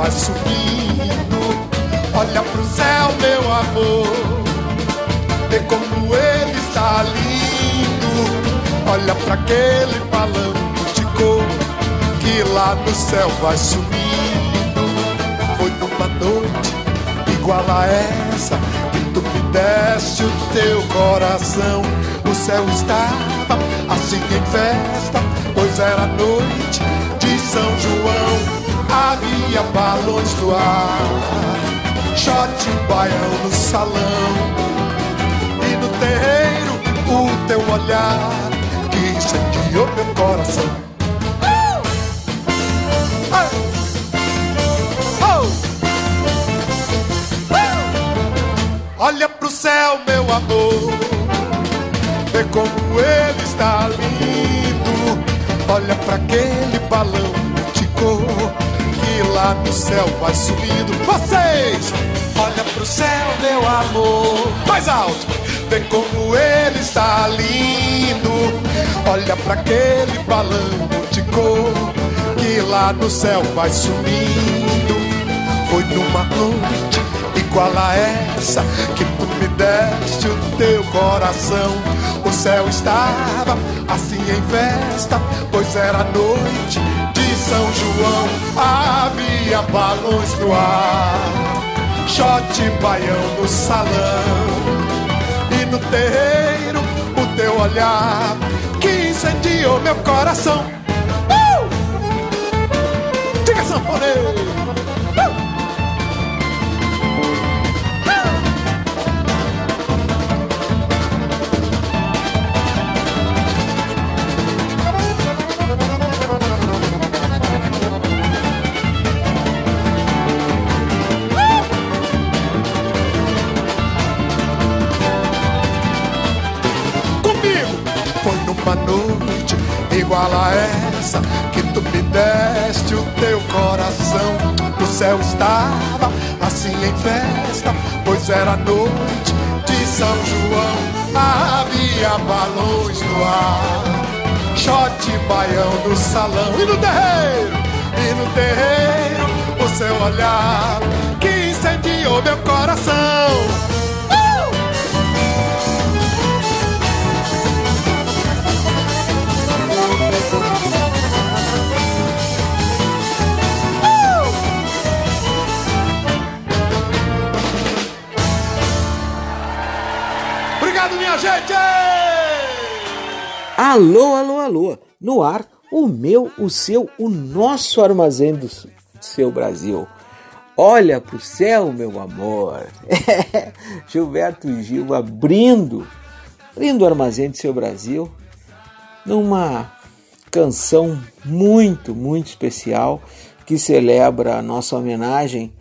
Vai subindo. Olha pro céu, meu amor, vê como ele está lindo. Olha pra aquele balão de cor que lá no céu vai subindo. Foi numa noite igual a essa que tu me deste o teu coração. O céu estava assim em festa, pois era noite de São João. Havia balões no ar, shot baião no salão. E no terreiro o teu olhar que incendiou meu coração. Olha pro céu, meu amor, vê como ele está lindo. Olha pra aquele balão de cor que lá no céu vai subindo. Vocês, olha pro céu, meu amor, mais alto. Vê como ele está lindo. Olha pra aquele balão de cor que lá no céu vai subindo. Foi numa noite igual a essa que tu me deste o teu coração. O céu estava assim em festa, pois era noite São João. Havia balões no ar, shot baião no salão. E no terreiro o teu olhar que incendiou meu coração. Uh! Diga sanfoneiro! Céu estava assim em festa, pois era noite de São João. Havia balões no ar, shot baião no salão e no terreiro, e no terreiro o seu olhar que incendiou meu coração. Gente! Alô, alô, alô! No ar, o meu, o seu, o nosso armazém do seu Brasil. Olha pro céu, meu amor! Gilberto Gil abrindo, abrindo o armazém do seu Brasil numa canção muito, muito especial que celebra a nossa homenagem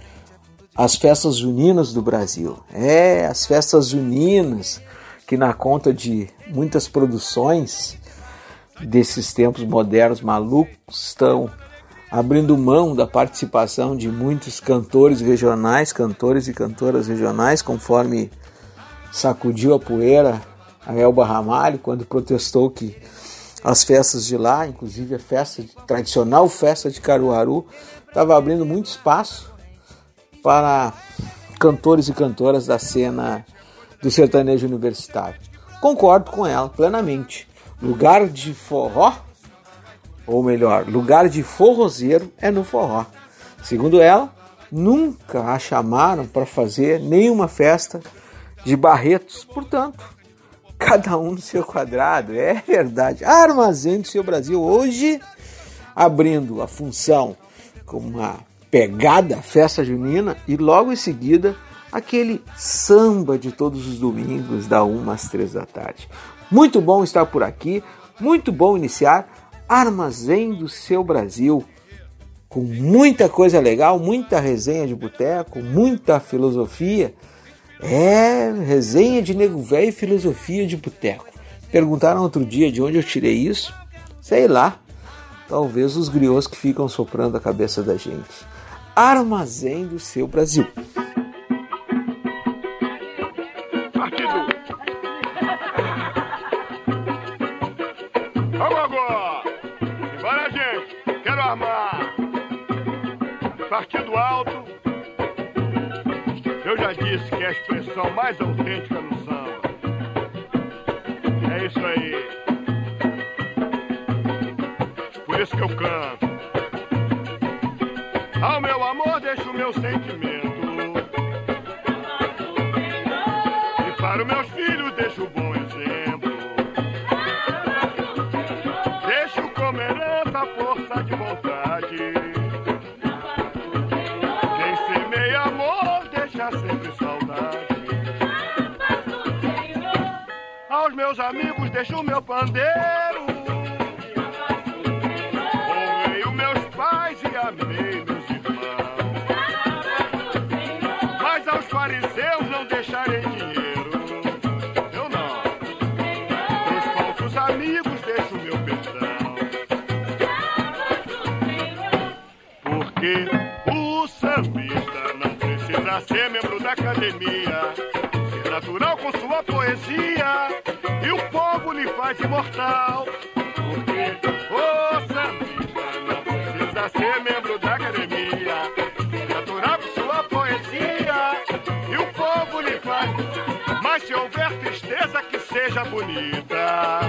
às festas juninas do Brasil. É, as festas juninas que na conta de muitas produções desses tempos modernos malucos estão abrindo mão da participação de muitos cantores regionais, cantores e cantoras regionais, conforme sacudiu a poeira a Elba Ramalho quando protestou que as festas de lá, inclusive a festa tradicional festa de Caruaru, estava abrindo muito espaço para cantores e cantoras da cena do sertanejo universitário. Concordo com ela plenamente. Lugar de forró, ou melhor, lugar de forrozeiro é no forró. Segundo ela, nunca a chamaram para fazer nenhuma festa de Barretos. Portanto, cada um no seu quadrado, é verdade. Armazém do seu Brasil hoje abrindo a função com uma pegada festa junina e logo em seguida aquele samba de todos os domingos da 1 às 3 da tarde. Muito bom estar por aqui, muito bom iniciar Armazém do seu Brasil com muita coisa legal, muita resenha de boteco, muita filosofia é, resenha de nego velho e filosofia de boteco. Perguntaram outro dia de onde eu tirei isso? Sei lá. Talvez os griots que ficam soprando a cabeça da gente. Armazém do seu Brasil. Partido alto. Eu já disse que é a expressão mais autêntica no samba. É isso aí. Por isso que eu canto. Ao meu amor deixo o meu sentimento. E para os meus filhos meus amigos deixo meu pandeiro. Honrei os meus pais e amei meus irmãos. Mas aos fariseus não deixarei dinheiro. Eu não. Os falsos amigos deixo meu perdão. Porque o sambista não precisa ser membro da academia. Natural com sua poesia. E o povo lhe faz imortal. Porque o sambista não precisa ser membro da academia. Natural com sua poesia. E o povo lhe faz. Mas se houver tristeza, que seja bonita.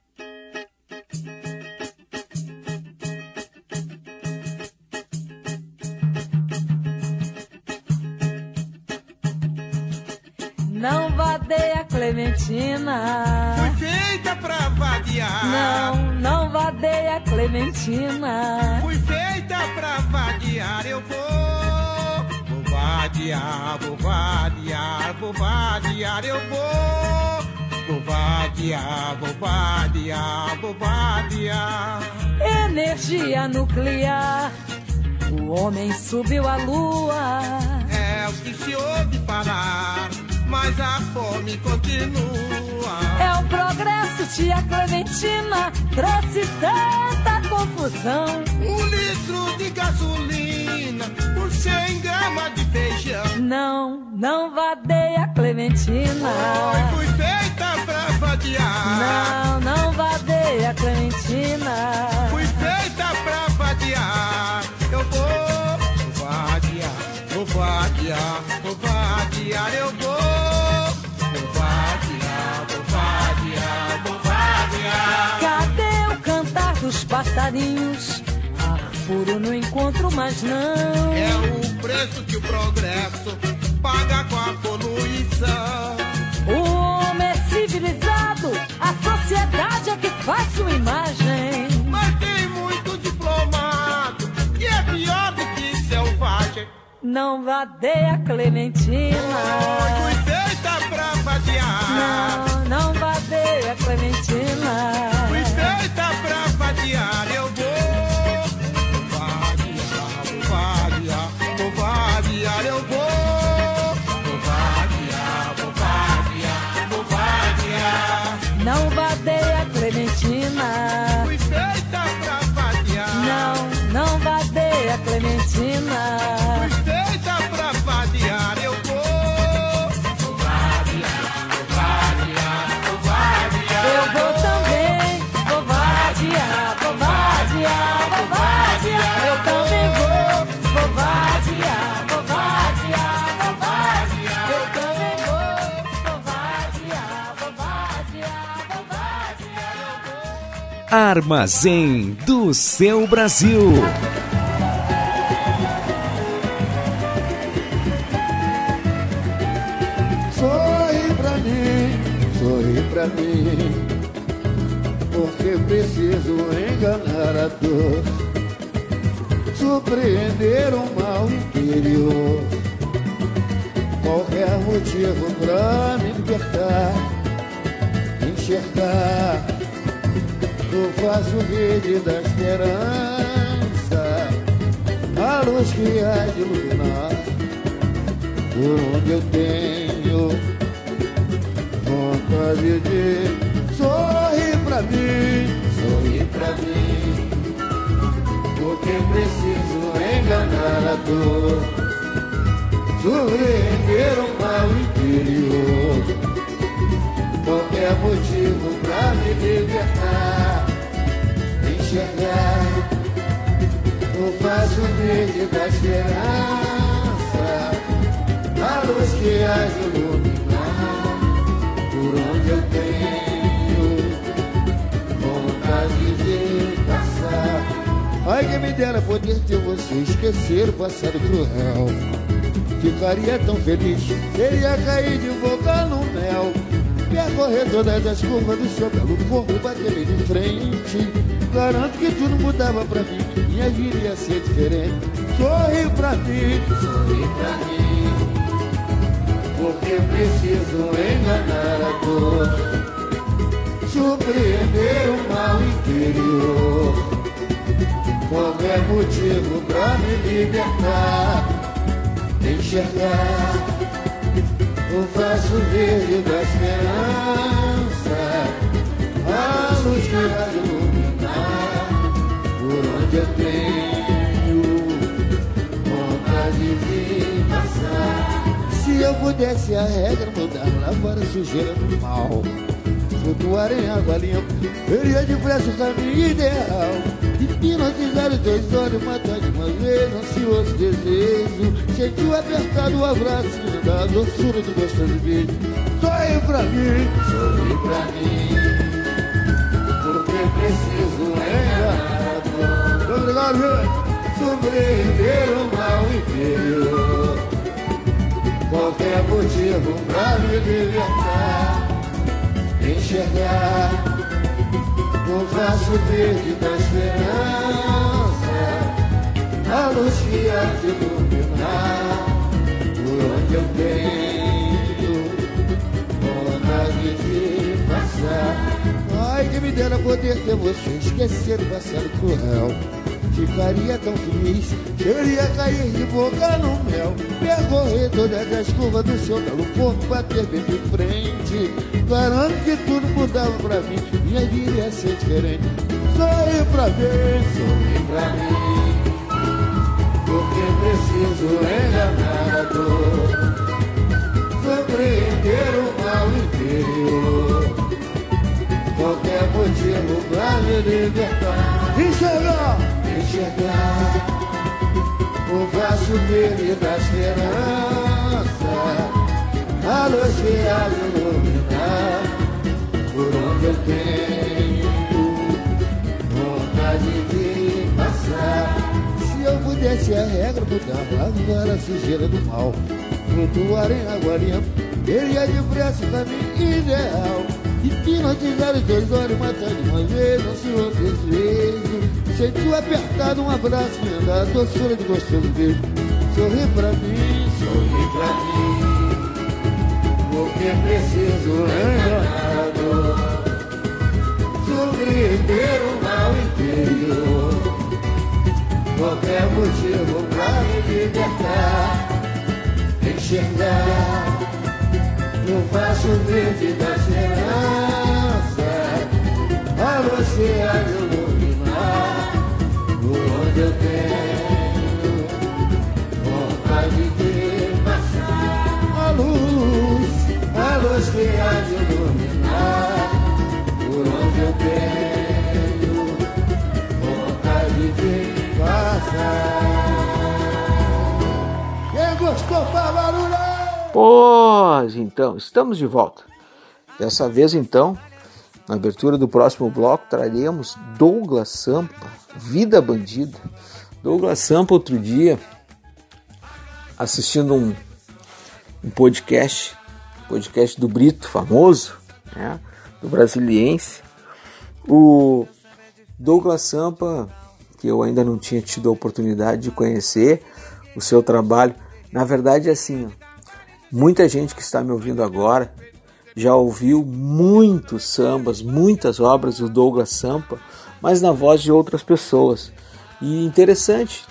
razão mais não. É o preço que o progresso paga com a poluição. O homem é civilizado, a sociedade é que faz sua imagem. Mas tem muito diplomado que é pior do que selvagem. Não vadeia Clementina. Fui feita pra vadiar. Não, não vadeia Clementina. Fui feita pra vadiar. Eu vou Clementina. Fui feita pra vadiar. Eu vou vou vadiar, vou vadiar, vou vadiar. Eu vou também, vou vadiar, vou vadiar, vou vadiar. Eu também vou, vou vadiar, vou vadiar, vou vadiar. Eu também vou, vou vadiar, vou vadiar, vou vadiar. Armazém do seu Brasil. O verde da esperança, a luz que há de iluminar. Onde eu tenho vontade de sorrir pra mim, sorrir pra mim, porque preciso enganar a dor, surpreender o mal interior. Qualquer motivo pra me libertar, o vaso verde da esperança a luz que há de iluminar por onde eu tenho vontade de passar. Ai, que me dera poder ter você esquecer o passado cruel. Ficaria tão feliz, seria cair de boca no mel. Percorrer todas as curvas do seu belo corpo, bater de frente. Garanto que tudo mudava pra mim, minha vida ia ser diferente. Sorri pra mim, sorri pra mim porque preciso enganar a dor, surpreender o mal interior. Qualquer motivo pra me libertar, enxergar o vaso verde da esperança, a luz que vai por onde eu tenho vontade de passar. Se eu pudesse a regra mudar, lavar a sujeira do mal. Flutuar em água limpa, veria depressa o caminho ideal. Hipnotizar os teus olhos, matar de uma vez Ansioso desejo, sentiu apertado o abraço Da doçura do gostoso beijo. Sorri pra mim, sorri pra mim preciso dor Obrigado, Surpreender o mal interior qualquer motivo pra me libertar, enxergar o vaso verde da esperança, a luz que há de iluminar, por onde eu tenho vontade de poder ter você, esquecer o passado cruel. Ficaria tão feliz que eu iria cair de boca no mel. Percorrer todas as curvas do seu belo corpo, bater bem de frente. Garanto que tudo mudava pra mim, minha vida ia ser diferente. Sorri pra mim, sorri pra mim. Porque preciso enganar a dor. Compreender o mal interior. Me libertar. Enxergar! Enxergar o vaso verde da esperança. A luz que há de iluminar por onde eu tenho vontade de passar. Se eu pudesse a regra mudar, lavar a sujeira do mal, flutuar em água limpa, teria depressa o caminho ideal. Hipnotizar os dois olhos, matar de uma vez, não se outro beijo. Sentiu apertado um abraço, me andar doçura de gostoso beijo. Sorri pra mim, sorri pra mim, porque preciso dor. Surpreender o mal interior. Qualquer motivo pra me libertar, enxergar no vaso verde da esperança, a luz que há de iluminar por onde eu tenho vontade de passar. A luz, a luz que há de iluminar por onde eu tenho vontade de passar. Quem gostou, faz barulho! Pois então, estamos de volta. Dessa vez então, na abertura do próximo bloco, traremos Douglas Sampa, Vida Bandida. Douglas Sampa, outro dia, assistindo um, um podcast, podcast do Brito, famoso, né, do Brasiliense. O Douglas Sampa, que eu ainda não tinha tido a oportunidade de conhecer o seu trabalho, na verdade, assim, ó, Muita gente que está me ouvindo agora já ouviu muitos sambas, muitas obras do Douglas Sampa, mas na voz de outras pessoas. E interessante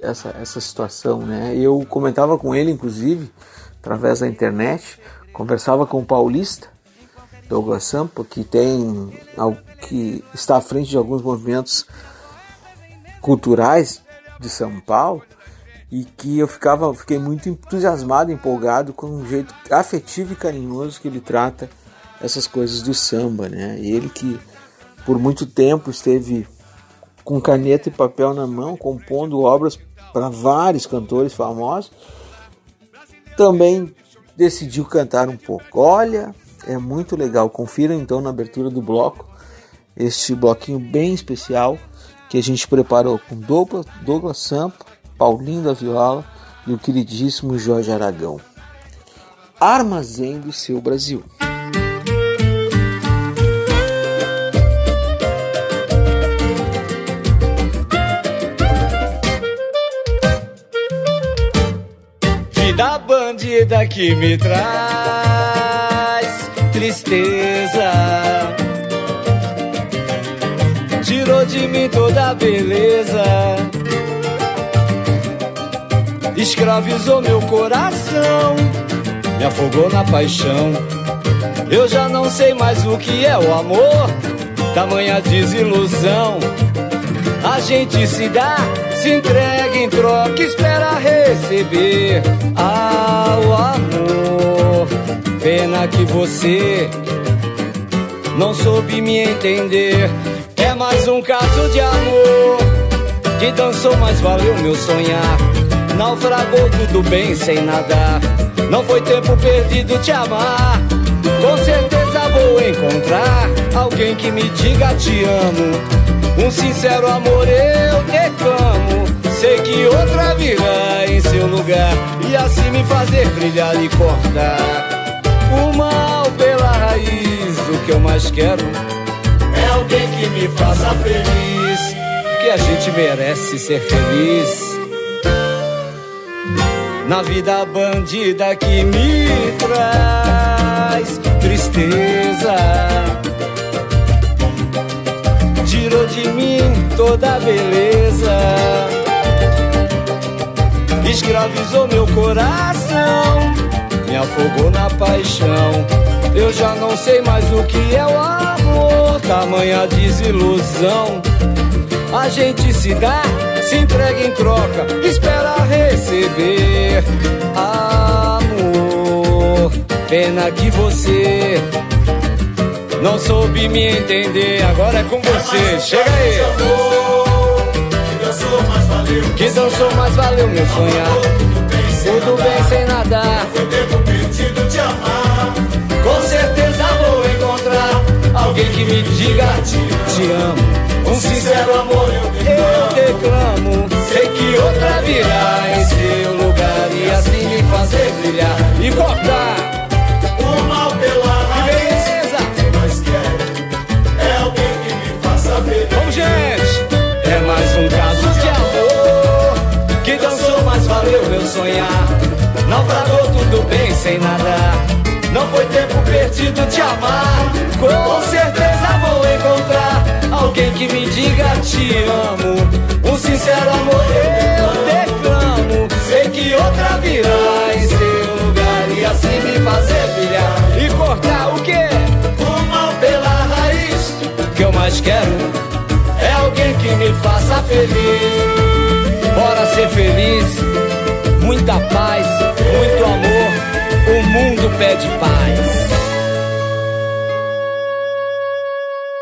essa, essa situação, né? Eu comentava com ele, inclusive, através da internet, conversava com o Paulista, Douglas Sampa, que tem que está à frente de alguns movimentos culturais de São Paulo e que eu ficava, fiquei muito entusiasmado, empolgado com o jeito afetivo e carinhoso que ele trata essas coisas do samba, né? Ele que por muito tempo esteve com caneta e papel na mão, compondo obras para vários cantores famosos, também decidiu cantar um pouco. Olha, é muito legal. Confira então na abertura do bloco este bloquinho bem especial que a gente preparou com Douglas, Douglas Sampa Paulinho da Viola e o queridíssimo Jorge Aragão. Armazém do seu Brasil. Vida bandida que me traz tristeza. Tirou de mim toda a beleza escravizou meu coração, me afogou na paixão. Eu já não sei mais o que é o amor, tamanha desilusão. A gente se dá, se entrega em troca, espera receber. Ah, o amor, pena que você não soube me entender. É mais um caso de amor que dançou, mas valeu meu sonhar. Naufragou tudo bem sem nadar. Não foi tempo perdido te amar. Com certeza vou encontrar alguém que me diga te amo. Um sincero amor eu declamo. Sei que outra virá em seu lugar e assim me fazer brilhar e cortar o mal pela raiz. O que eu mais quero é alguém que me faça feliz. Que a gente merece ser feliz na vida bandida que me traz tristeza. tirou de mim toda a beleza. Escravizou meu coração, me afogou na paixão. Eu já não sei mais o que é o amor, tamanha desilusão. A gente se dá, se entrega em troca, espera receber amor. Pena que você não soube me entender, agora é com você. Chega aí. Que dançou mais valeu meu sonhar. Tudo bem sem nada. Foi tempo perdido te amar. Com certeza vou encontrar alguém que me diga te amo. Um sincero amor eu declamo. Sei que outra virá em seu lugar e assim me fazer brilhar e cortar O mal pela raiz. beleza. que nós quer é alguém que me faça feliz. Vamos, gente! É mais um caso de amor que dançou, mas valeu meu sonhar. Naufragou tudo bem sem nada. Não foi tempo perdido te amar. Com certeza vou encontrar alguém que me diga te amo. Um sincero amor eu declamo. Sei que outra virá em seu lugar e assim me fazer brilhar e cortar o quê? O mal pela raiz. O que eu mais quero é alguém que me faça feliz. Bora ser feliz, muita paz, muito amor. O mundo pede paz.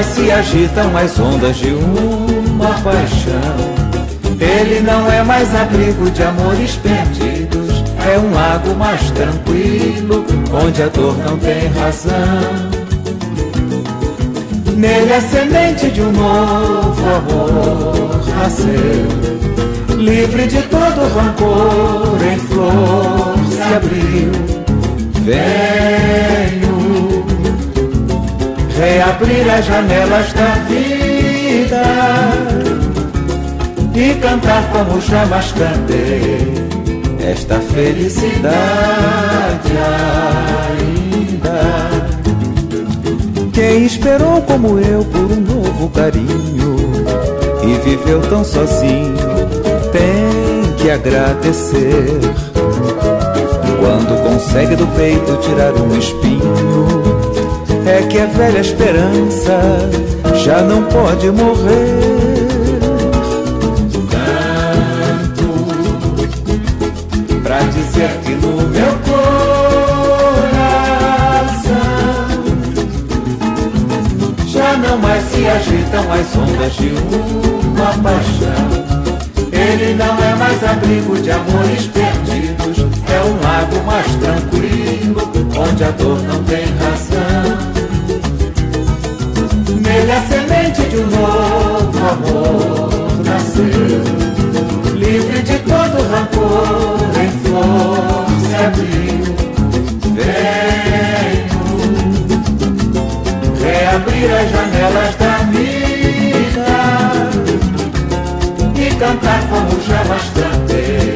Mais se agitam as ondas de uma paixão. Ele não é mais abrigo de amores perdidos, é um lago mais tranquilo, onde a dor não tem razão. Nele a semente de um novo amor nasceu, livre de todo rancor, em flor se abriu. Venho reabrir as janelas da vida e cantar como jamais cantei esta felicidade ainda. Quem esperou como eu por um novo carinho e viveu tão sozinho tem que agradecer. Quando consegue do peito tirar um espinho, é que a velha esperança já não pode morrer. Canto pra dizer que no meu coração já não mais se agitam as ondas de uma paixão. Ele não é mais abrigo de amores perdidos, é um lago mais tranquilo, onde a dor não tem razão. De um novo amor nasceu, livre de todo rancor, em flor se abriu. Venho reabrir as janelas da vida e cantar como jamais cantei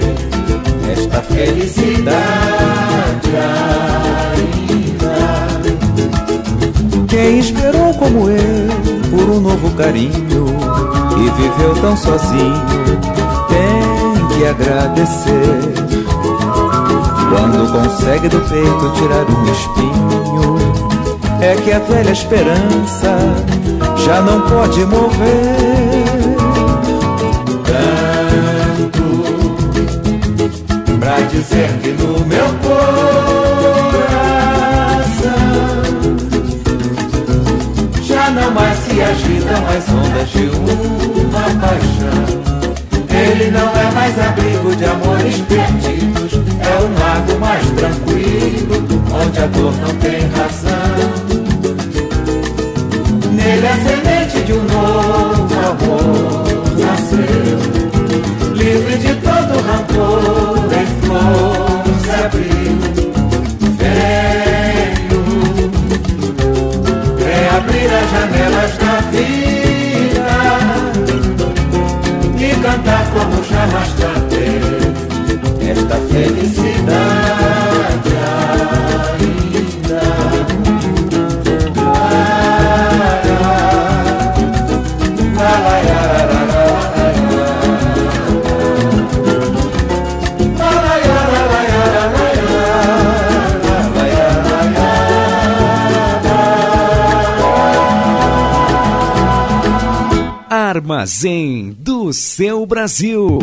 esta felicidade ainda. Quem esperou como eu por um novo carinho e viveu tão sozinho tem que agradecer. Quando consegue do peito tirar um espinho, é que a velha esperança já não pode morrer. Canto pra dizer que no meu agitam as ondas de uma paixão. Ele não é mais abrigo de amores perdidos, é o lago mais tranquilo, onde a dor não tem razão. Nele a semente de um novo amor nasceu, livre de todo rancor, em flor se abriu. Venho abrir as janelas cantar como jamais cantei Esta felicidade ainda Armazém seu Brasil.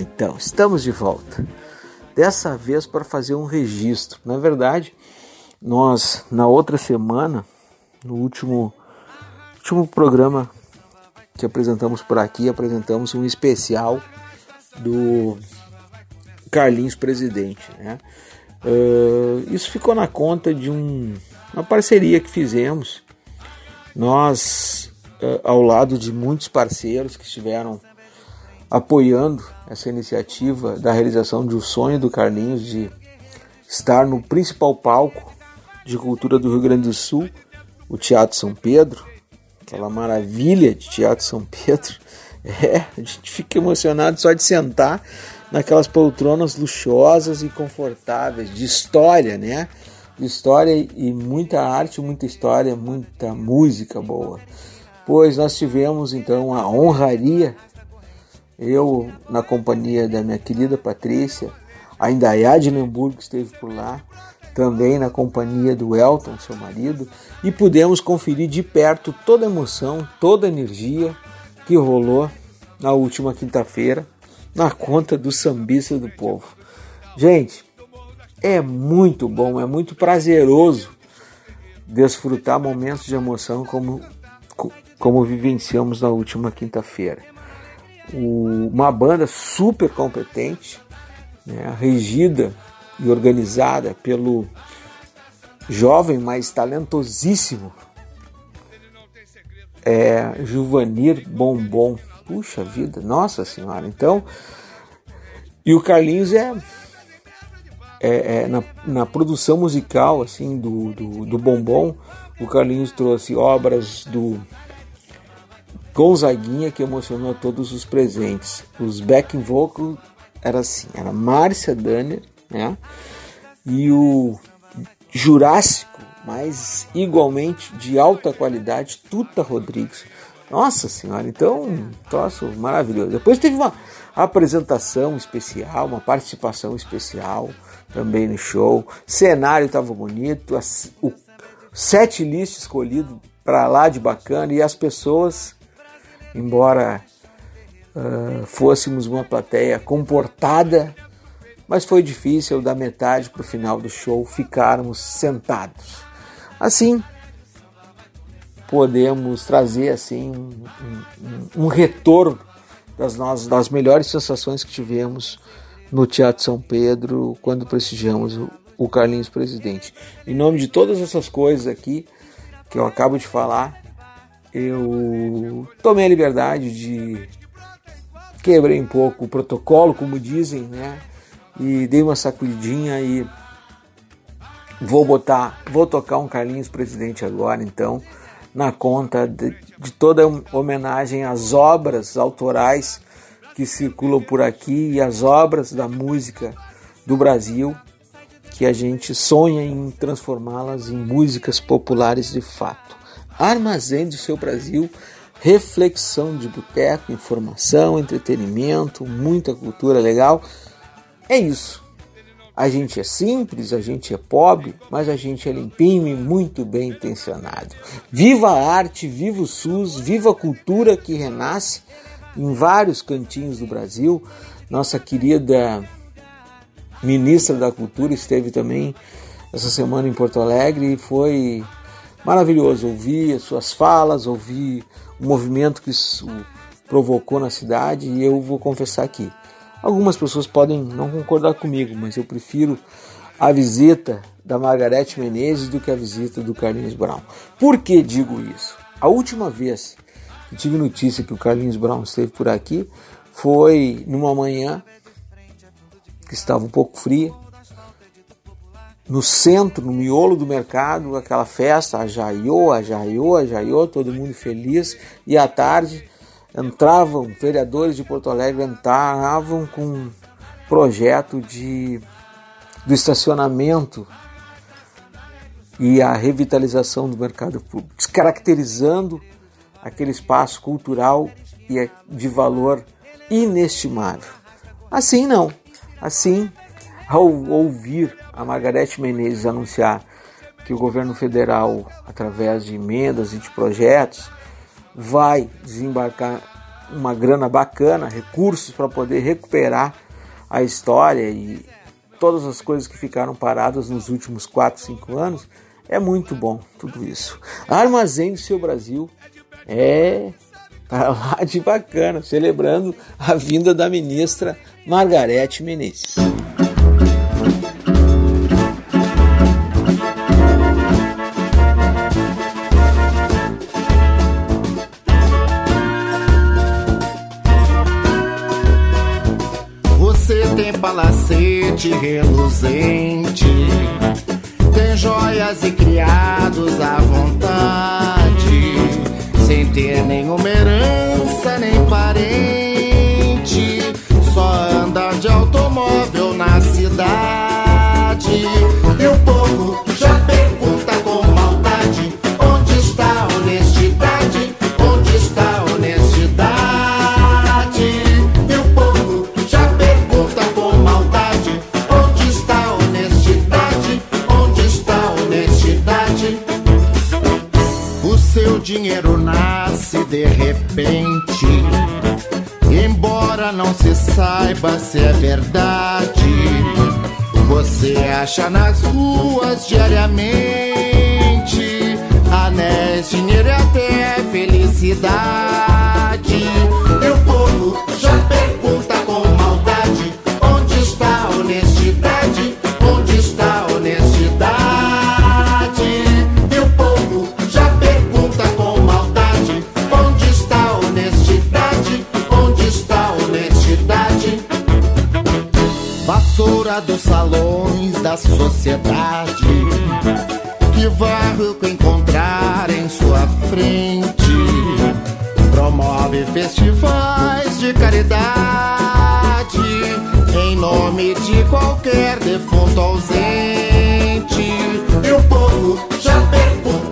então, estamos de volta. Dessa vez para fazer um registro. Na verdade, nós na outra semana, no último último programa que apresentamos por aqui, apresentamos um especial do Carlinhos Presidente, né? Uh, isso ficou na conta de um, uma parceria que fizemos. Nós, uh, ao lado de muitos parceiros que estiveram apoiando essa iniciativa da realização de um sonho do Carlinhos de estar no principal palco de cultura do Rio Grande do Sul, o Teatro São Pedro, aquela maravilha de Teatro São Pedro. É, a gente fica emocionado só de sentar naquelas poltronas luxuosas e confortáveis, de história, né? De história e muita arte, muita história, muita música boa. Pois nós tivemos então a honraria eu na companhia da minha querida Patrícia, a Indaiá de Lemburgo esteve por lá, também na companhia do Elton, seu marido, e pudemos conferir de perto toda a emoção, toda a energia que rolou na última quinta-feira na conta do sambista do povo. Gente, é muito bom, é muito prazeroso desfrutar momentos de emoção como, como vivenciamos na última quinta-feira. Uma banda super competente, né, regida e organizada pelo jovem, mas talentosíssimo é, Juvanir Bombom. Puxa vida, nossa senhora. Então, e o Carlinhos é, é, é na, na, produção musical assim do, do, do, Bombom, o Carlinhos trouxe obras do Gonzaguinha que emocionou todos os presentes. Os backing vocal era assim, era Márcia Danner, né? E o Jurássico, mas igualmente de alta qualidade, Tuta Rodrigues. Nossa senhora, então, um troço maravilhoso. Depois teve uma apresentação especial, uma participação especial também no show. Cenário estava bonito, o set list escolhido para lá de bacana e as pessoas, embora uh, fôssemos uma plateia comportada, mas foi difícil da metade para o final do show ficarmos sentados. Assim, podemos trazer assim um, um, um retorno das, nossas, das melhores sensações que tivemos no Teatro São Pedro quando prestigiamos o, o Carlinhos Presidente. Em nome de todas essas coisas aqui que eu acabo de falar, eu tomei a liberdade de quebrei um pouco o protocolo, como dizem, né? E dei uma sacudidinha e vou botar, vou tocar um Carlinhos Presidente agora, então na conta de, de toda homenagem às obras autorais que circulam por aqui e às obras da música do Brasil, que a gente sonha em transformá-las em músicas populares de fato. Armazém do seu Brasil, reflexão de boteco, informação, entretenimento, muita cultura legal. É isso. A gente é simples, a gente é pobre, mas a gente é limpinho e muito bem intencionado. Viva a arte, viva o SUS, viva a cultura que renasce em vários cantinhos do Brasil. Nossa querida ministra da Cultura esteve também essa semana em Porto Alegre e foi maravilhoso ouvir as suas falas, ouvir o movimento que isso provocou na cidade e eu vou confessar aqui Algumas pessoas podem não concordar comigo, mas eu prefiro a visita da Margarete Menezes do que a visita do Carlinhos Brown. Por que digo isso? A última vez que tive notícia que o Carlinhos Brown esteve por aqui foi numa manhã que estava um pouco fria, no centro, no miolo do mercado, aquela festa, a jaiô, a jaiô, a jaiô, todo mundo feliz, e à tarde entravam, vereadores de Porto Alegre entravam com um projeto de, do estacionamento e a revitalização do mercado público, descaracterizando aquele espaço cultural e é de valor inestimável. Assim não. Assim, ao ouvir a Margarete Menezes anunciar que o governo federal, através de emendas e de projetos, vai desembarcar uma grana bacana, recursos para poder recuperar a história e todas as coisas que ficaram paradas nos últimos 4, 5 anos. É muito bom tudo isso. Armazém do seu Brasil é para lá de bacana, celebrando a vinda da ministra Margarete Menezes. palacete reluzente. Tem joias e criados à vontade, sem ter nenhuma herança nem parente dinheiro nasce de repente. Embora não se saiba se é verdade, você acha nas ruas diariamente anéis, dinheiro e até felicidade. E o povo já dos salões da sociedade que varro encontrar em sua frente promove festivais de caridade em nome de qualquer defunto ausente. E o povo já pergunta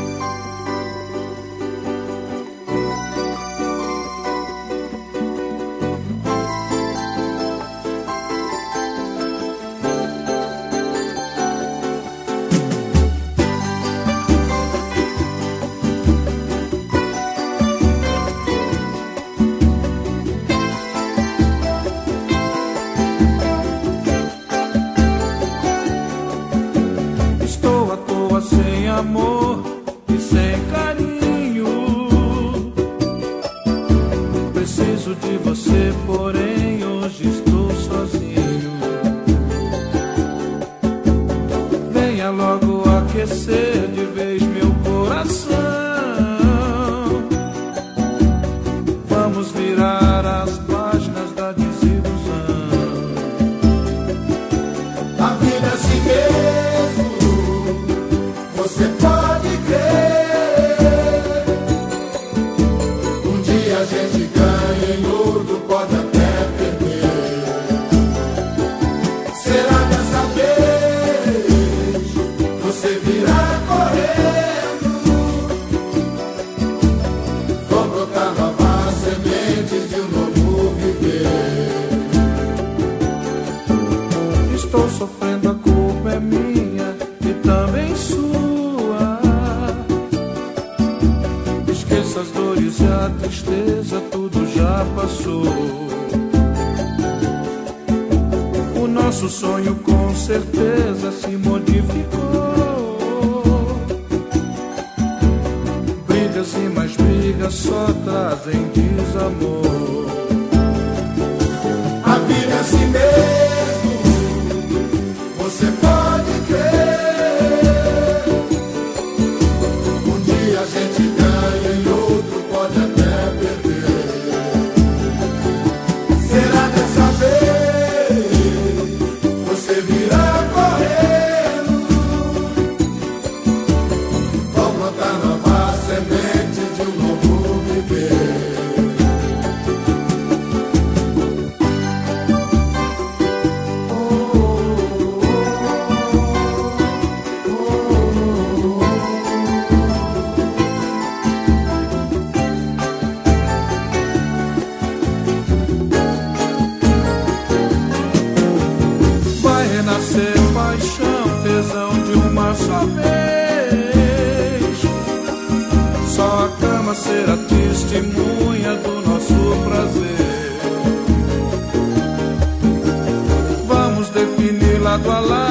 só vez. Só a cama será testemunha do nosso prazer. Vamos definir lado a lado.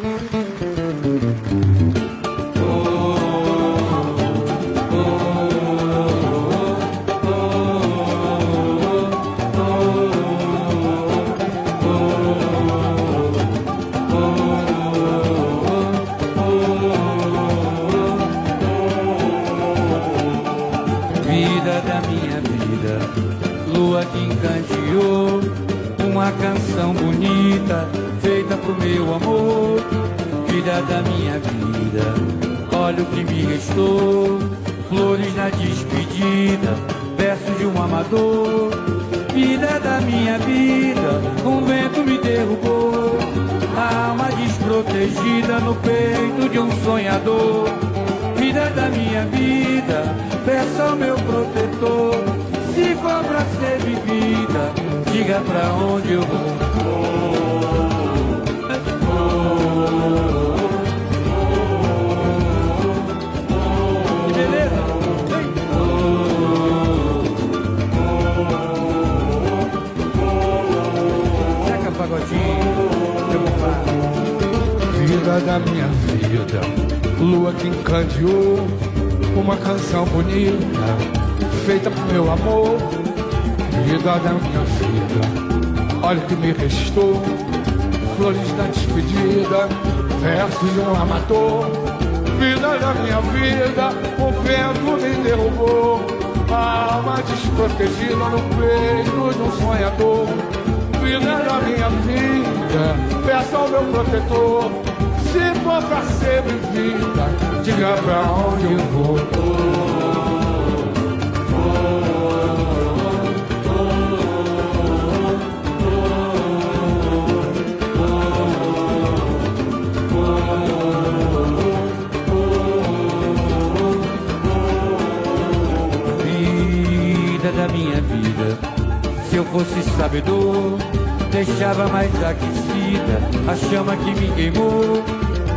estava mais aquecida a chama que me queimou,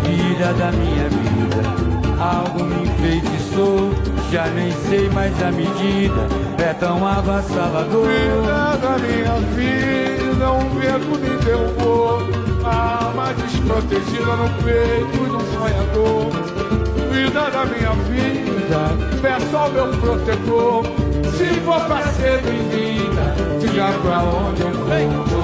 filha da minha vida. Algo me enfeitiçou, já nem sei mais a medida, é tão avassalador. Filha da minha vida, um vento me derrubou, a alma desprotegida no peito de um sonhador. Vida da minha vida, peço ao meu protetor, se for pra em vida, diga pra onde eu vou.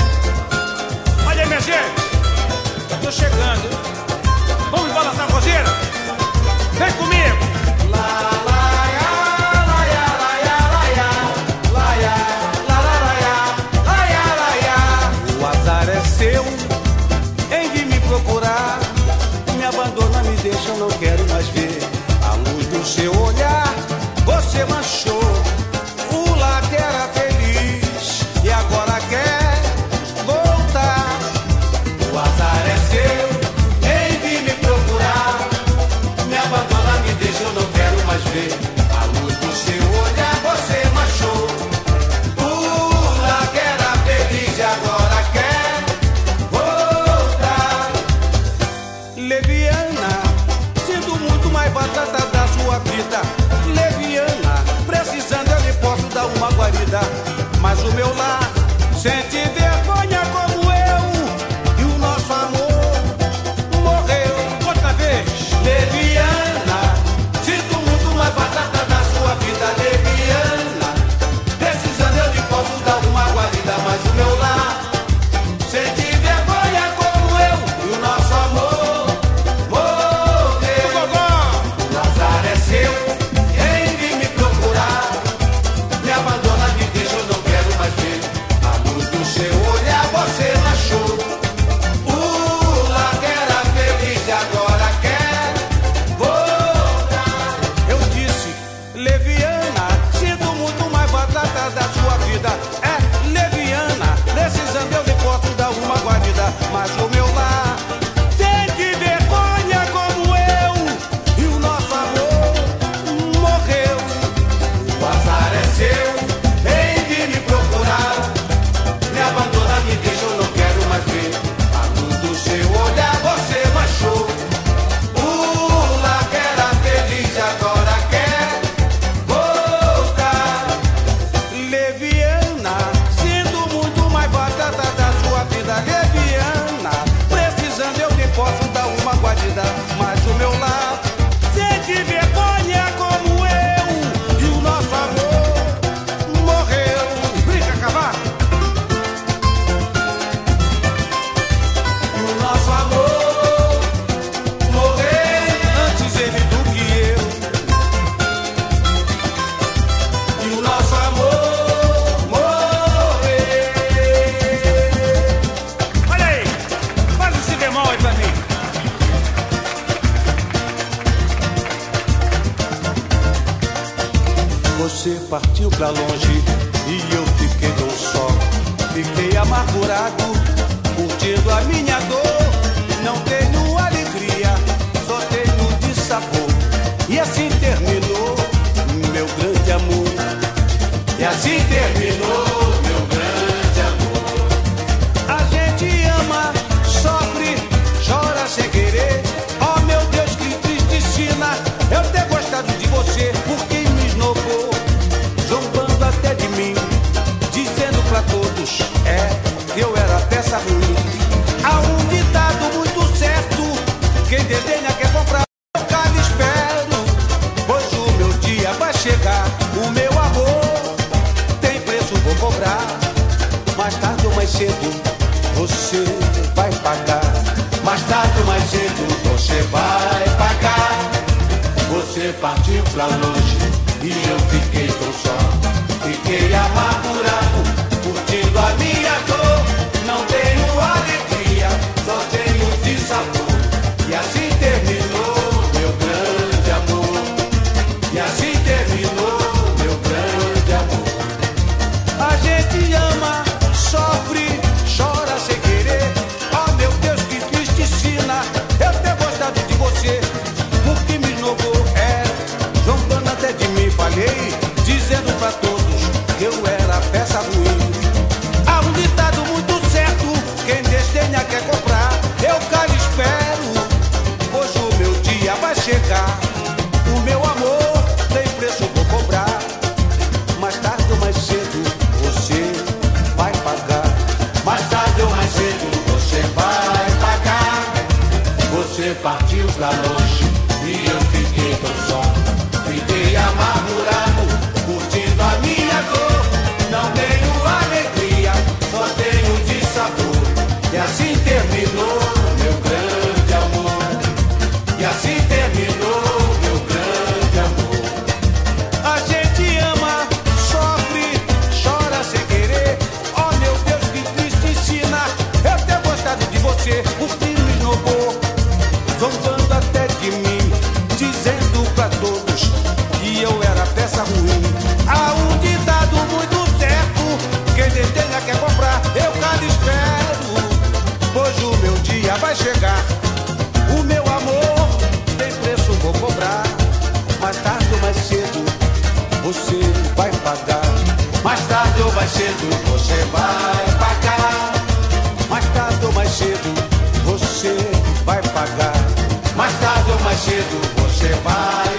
Você vai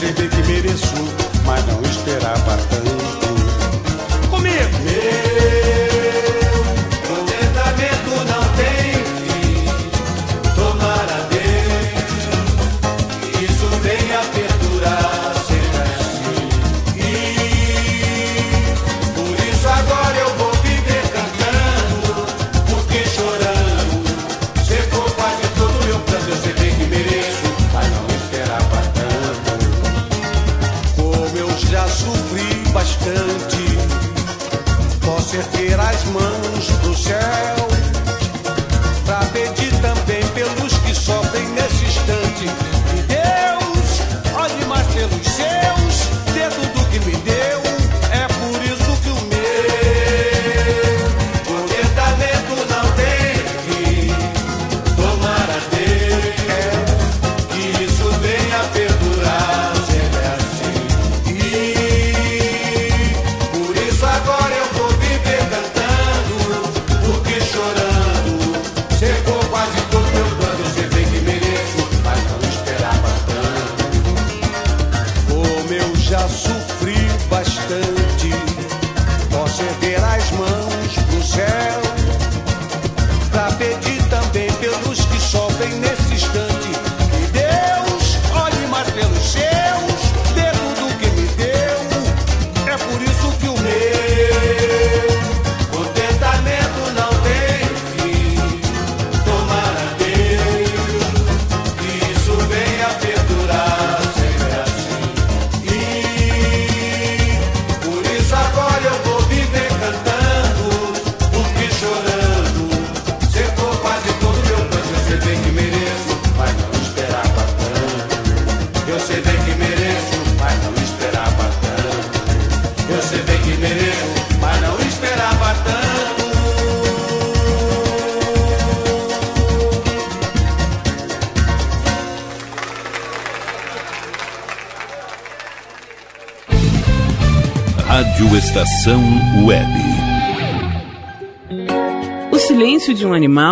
meu pranto.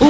O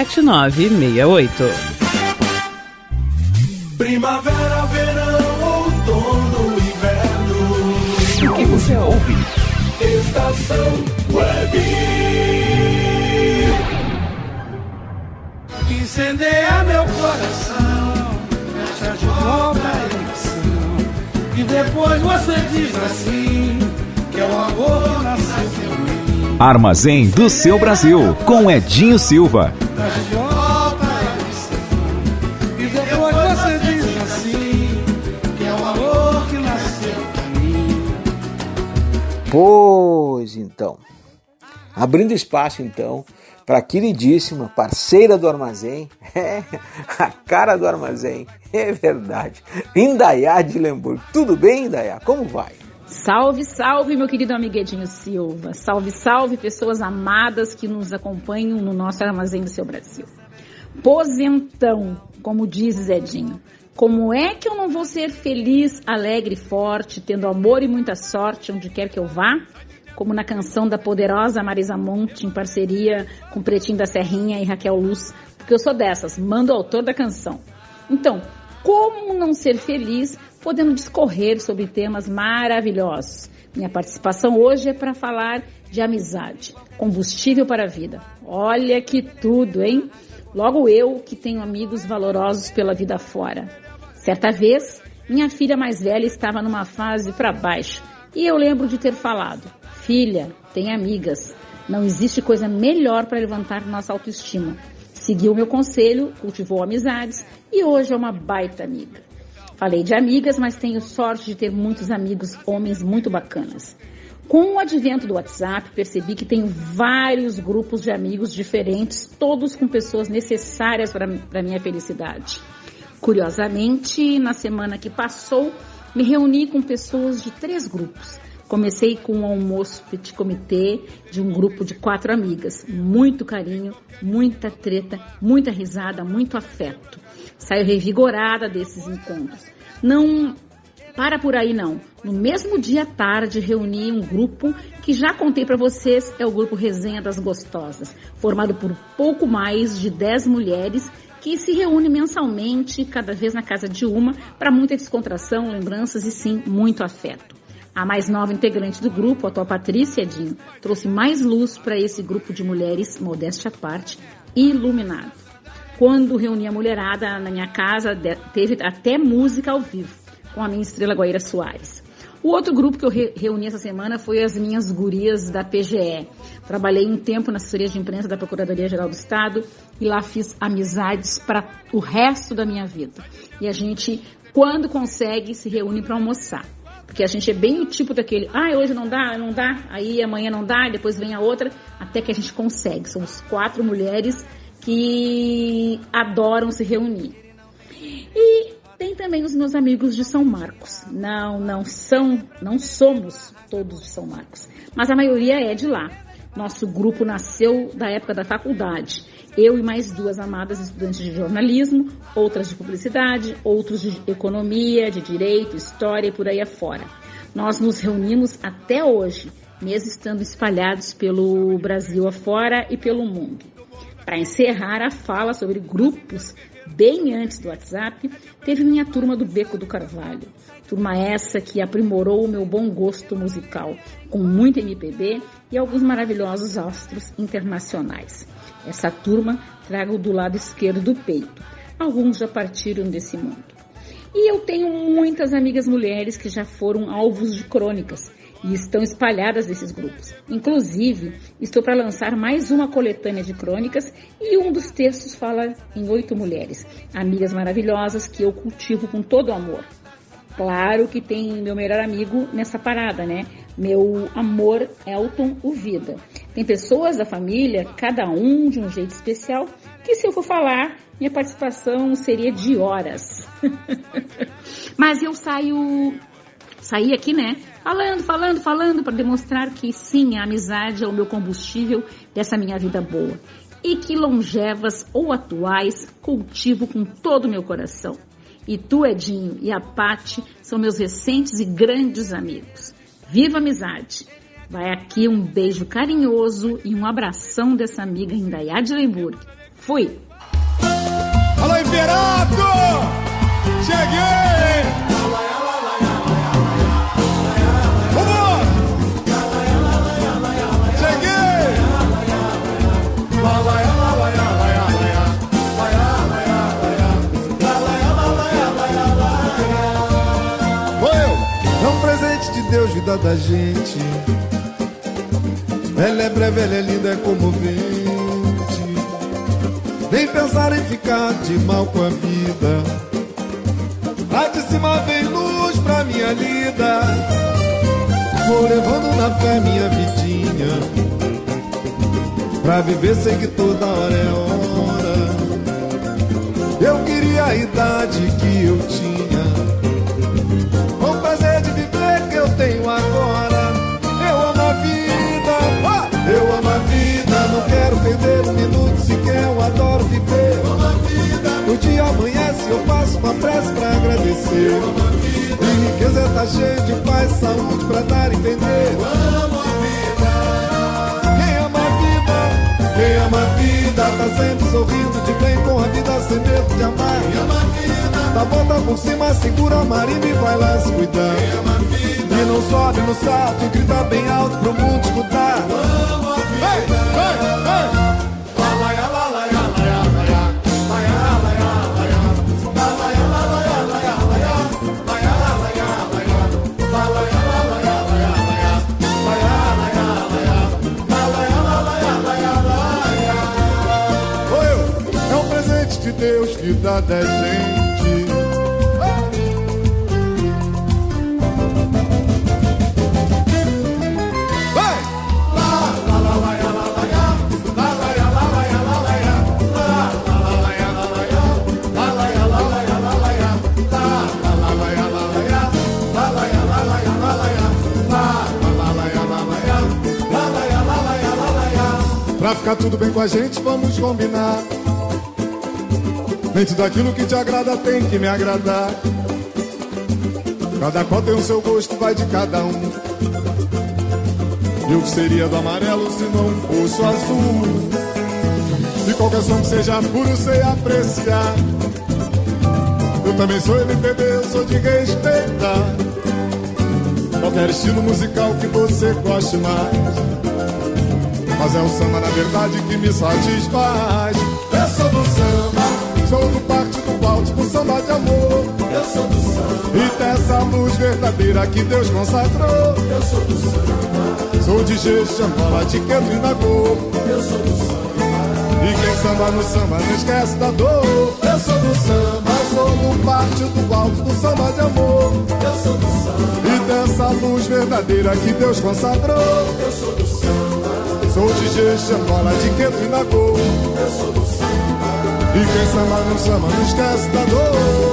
7968. Primavera, verão, outono, inverno. O que você ouve? Estação Web. Incendeia meu coração, mexe de volta a emoção. E depois você diz assim, que é o amor que nasceu em mim. Armazém do seu Brasil, com Edinho Silva. Pois então, abrindo espaço então para a queridíssima parceira do armazém, é, a cara do armazém, é verdade, Indaiá de Lemburgo. Tudo bem, Indaiá? Como vai? Salve, salve, meu querido amiguedinho Silva. Salve, salve, pessoas amadas que nos acompanham no nosso Armazém do Seu Brasil. Posentão, como diz Zedinho. Como é que eu não vou ser feliz, alegre, forte, tendo amor e muita sorte onde quer que eu vá? Como na canção da poderosa Marisa Monte, em parceria com Pretinho da Serrinha e Raquel Luz, porque eu sou dessas, mando o autor da canção. Então, como não ser feliz podendo discorrer sobre temas maravilhosos? Minha participação hoje é para falar de amizade, combustível para a vida. Olha que tudo, hein? Logo eu que tenho amigos valorosos pela vida fora. Certa vez, minha filha mais velha estava numa fase para baixo e eu lembro de ter falado: Filha, tem amigas. Não existe coisa melhor para levantar nossa autoestima. Seguiu meu conselho, cultivou amizades e hoje é uma baita amiga. Falei de amigas, mas tenho sorte de ter muitos amigos homens muito bacanas. Com o advento do WhatsApp, percebi que tenho vários grupos de amigos diferentes, todos com pessoas necessárias para minha felicidade. Curiosamente, na semana que passou, me reuni com pessoas de três grupos, Comecei com um almoço petit comité de um grupo de quatro amigas. Muito carinho, muita treta, muita risada, muito afeto. Saio revigorada desses encontros. Não para por aí não. No mesmo dia à tarde reuni um grupo que já contei para vocês, é o grupo Resenha das Gostosas, formado por pouco mais de 10 mulheres que se reúne mensalmente, cada vez na casa de uma, para muita descontração, lembranças e sim muito afeto. A mais nova integrante do grupo, a atual Patrícia Edinho, trouxe mais luz para esse grupo de mulheres, modéstia à parte, iluminado. Quando reuni a mulherada na minha casa, teve até música ao vivo, com a minha estrela Guaíra Soares. O outro grupo que eu re reuni essa semana foi as minhas gurias da PGE. Trabalhei um tempo na assessoria de imprensa da Procuradoria-Geral do Estado e lá fiz amizades para o resto da minha vida. E a gente, quando consegue, se reúne para almoçar. Porque a gente é bem o tipo daquele, ah, hoje não dá, não dá, aí amanhã não dá, depois vem a outra, até que a gente consegue. Somos quatro mulheres que adoram se reunir. E tem também os meus amigos de São Marcos. Não, não são, não somos todos de São Marcos, mas a maioria é de lá. Nosso grupo nasceu da época da faculdade. Eu e mais duas amadas estudantes de jornalismo, outras de publicidade, outros de economia, de direito, história e por aí afora. Nós nos reunimos até hoje, mesmo estando espalhados pelo Brasil afora e pelo mundo. Para encerrar a fala sobre grupos, bem antes do WhatsApp, teve minha turma do Beco do Carvalho. Turma essa que aprimorou o meu bom gosto musical, com muito MPB e alguns maravilhosos astros internacionais. Essa turma trago do lado esquerdo do peito. Alguns já partiram desse mundo. E eu tenho muitas amigas mulheres que já foram alvos de crônicas e estão espalhadas nesses grupos. Inclusive, estou para lançar mais uma coletânea de crônicas e um dos textos fala em oito mulheres, amigas maravilhosas que eu cultivo com todo amor. Claro que tem meu melhor amigo nessa parada, né? Meu amor Elton o Vida. Tem pessoas da família, cada um de um jeito especial, que se eu for falar, minha participação seria de horas. Mas eu saio saí aqui, né? Falando, falando, falando para demonstrar que sim, a amizade é o meu combustível dessa minha vida boa. E que longevas ou atuais cultivo com todo o meu coração. E tu, Edinho, e a Pati são meus recentes e grandes amigos. Viva a amizade! Vai aqui um beijo carinhoso e um abração dessa amiga em de Lemburg. Fui! Alô, Imperato! Cheguei! Vida da gente. Ela é breve, ela é linda, é comovente. Nem pensar em ficar de mal com a vida. Lá de cima vem luz pra minha lida. Vou levando na fé minha vidinha. Pra viver sei que toda hora é hora. Eu queria a idade que eu tinha viver. Eu amo. O dia amanhece, eu faço uma prece pra agradecer. Eu amo. E riqueza tá cheia de paz, saúde pra dar e vender. Eu amo. Quem ama a vida, quem ama a vida, tá sempre sorrindo de bem com a vida sem medo de amar. Quem ama a vida, dá volta por cima, segura a marimba e vai lá se cuidar. Quem ama a vida. E não sobe no salto e grita bem alto pro mundo escutar. Vamos a vida. Ei, ei, ei. vida decente. Pra ficar tudo bem com a gente, vamos combinar nem tudo aquilo que te agrada tem que me agradar. Cada qual tem o seu gosto, vai de cada um. E o que seria do amarelo se não fosse o azul? De qualquer som que seja puro, sei apreciar. Eu também sou MPB, eu sou de respeitar. Qualquer estilo musical que você goste mais. Mas é o samba, na verdade, que me satisfaz. Sou do partido báltico, samba de amor. Eu sou do samba. E dessa luz verdadeira que Deus consagrou. Eu sou do samba. Sou de Angola, de Quento e Nagô. Eu sou do samba. E quem samba no samba não esquece da dor. Eu sou do samba, sou do partido alto do samba de amor. Eu sou do samba. E dessa luz verdadeira que Deus consagrou. Eu sou do samba. Sou de Angola, de Quento e Nagô. Eu sou do samba. E quem samba no samba não esquece da dor.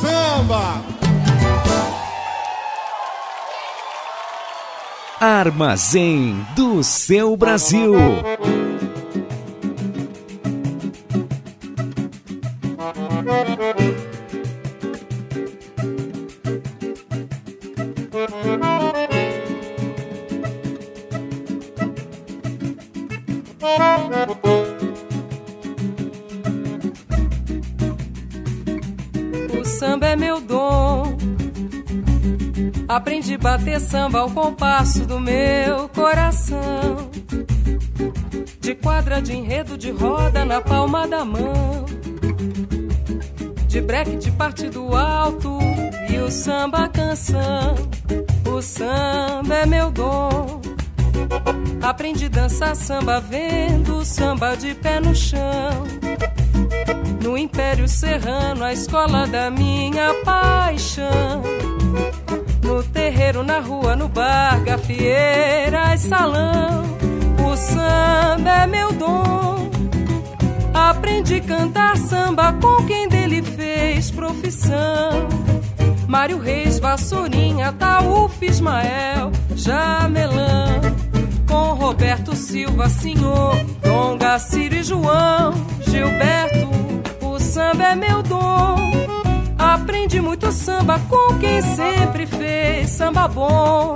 Samba. Armazém do seu Brasil. O samba é meu dom. Aprendi a bater samba ao compasso do meu coração. De quadra, de enredo, de roda na palma da mão. De breque, de partido alto e o samba canção. O samba é meu dom. Aprendi dançar samba vendo samba de pé no chão. No Império Serrano, a escola da minha paixão. No terreiro, na rua, no bar, gafieira e salão. O samba é meu dom. Aprendi cantar samba com quem dele fez profissão. Mário Reis, Vassourinha, Taúf, Ismael, Jamelão. Com Roberto Silva, Senhor, Dom Gaciro e João, Gilberto, o samba é meu dom. Aprendi muito samba com quem sempre fez samba bom.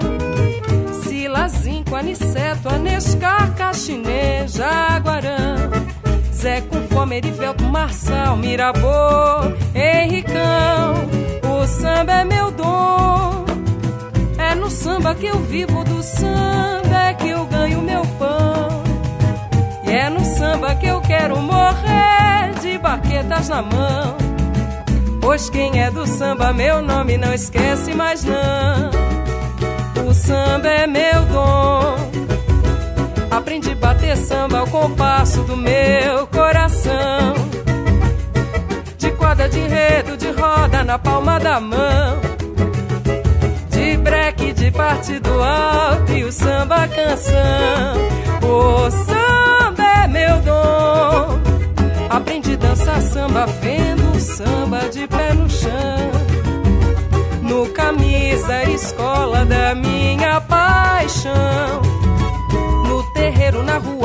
Silazinho, Aniceto, Anescar, Caxinê, Jaguarão. Zé com fome, Erivelto, Marçal, Mirabô, Henricão. O samba é meu dom. É no samba que eu vivo, do samba é que eu ganho meu pão. E é no samba que eu quero morrer de baquetas na mão. Pois quem é do samba, meu nome não esquece mais não. O samba é meu dom. Aprendi a bater samba ao compasso do meu coração. De quadra, de enredo, de roda na palma da mão. De breque, de partido alto e o samba canção. O samba é meu dom. Aprendi a dançar samba vendo o samba de pé no chão. No camisa, escola da minha paixão.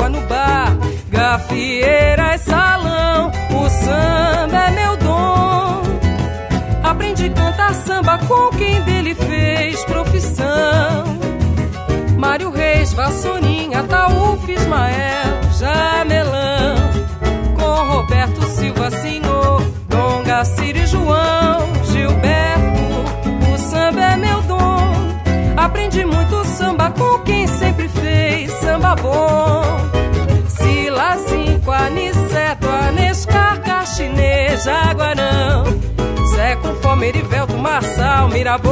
No bar, gafieira e salão. O samba é meu dom. Aprendi a cantar samba com quem dele fez profissão. Mário Reis, Vassourinha, Taúf, Ismael, Jamelão. Com Roberto Silva, Senhor, Dom Gaciro e João, Gilberto. O samba é meu dom. Aprendi muito samba com quem sempre fez samba bom. Caxinê, Jaguarão. Zé com fome, Erivelto, Marçal, Mirabô,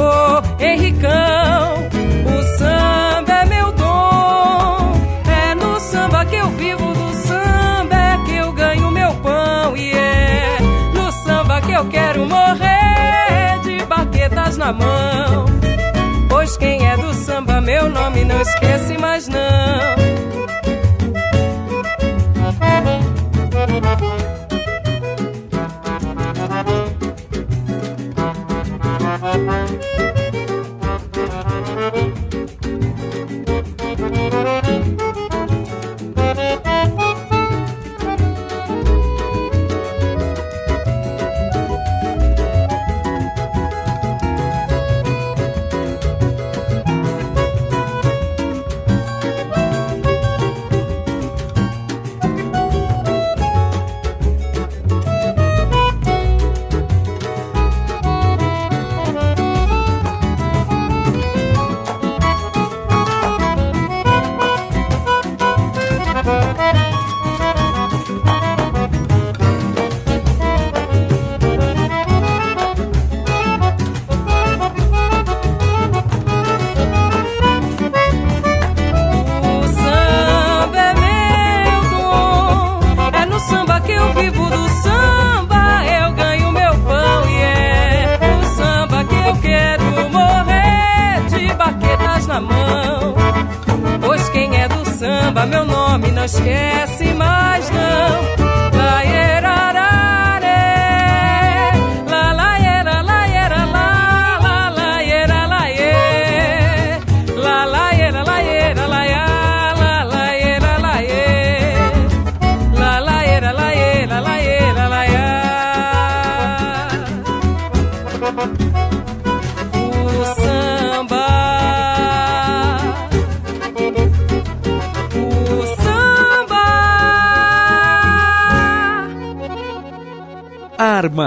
Henricão. O samba é meu dom. É no samba que eu vivo, do samba é que eu ganho meu pão. E é no samba que eu quero morrer de baquetas na mão. Pois quem é do samba, meu nome não esquece mais não.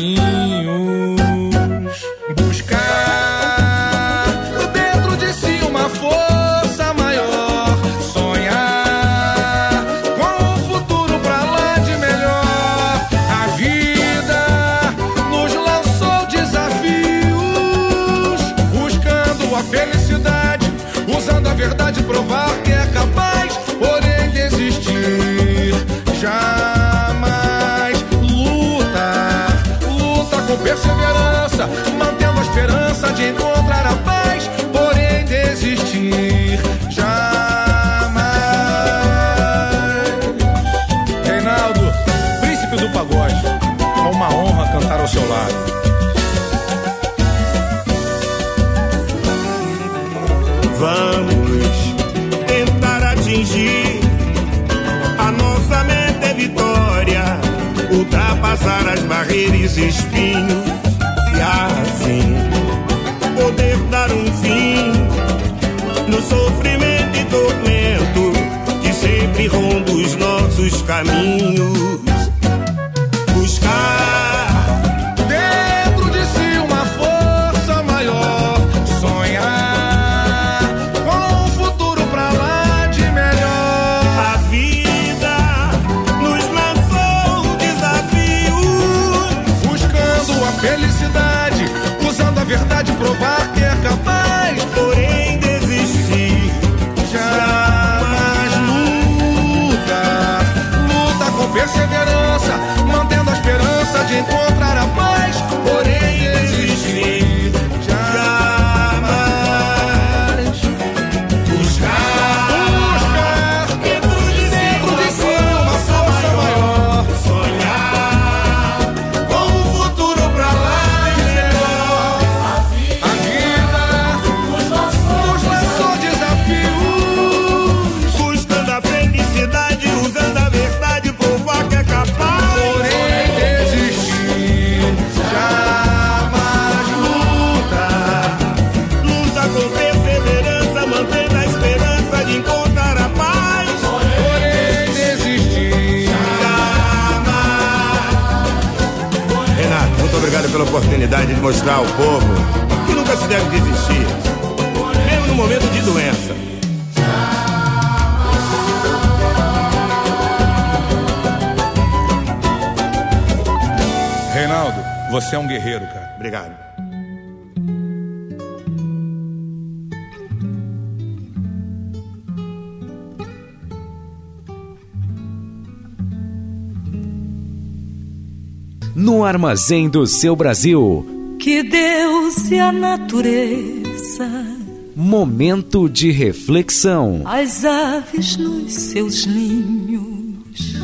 me. Oportunidade de mostrar ao povo que nunca se deve desistir, mesmo no momento de doença. Reinaldo, você é um guerreiro, cara. Obrigado. No armazém do seu Brasil. Que Deus e a natureza, Momento de reflexão. as aves nos seus ninhos.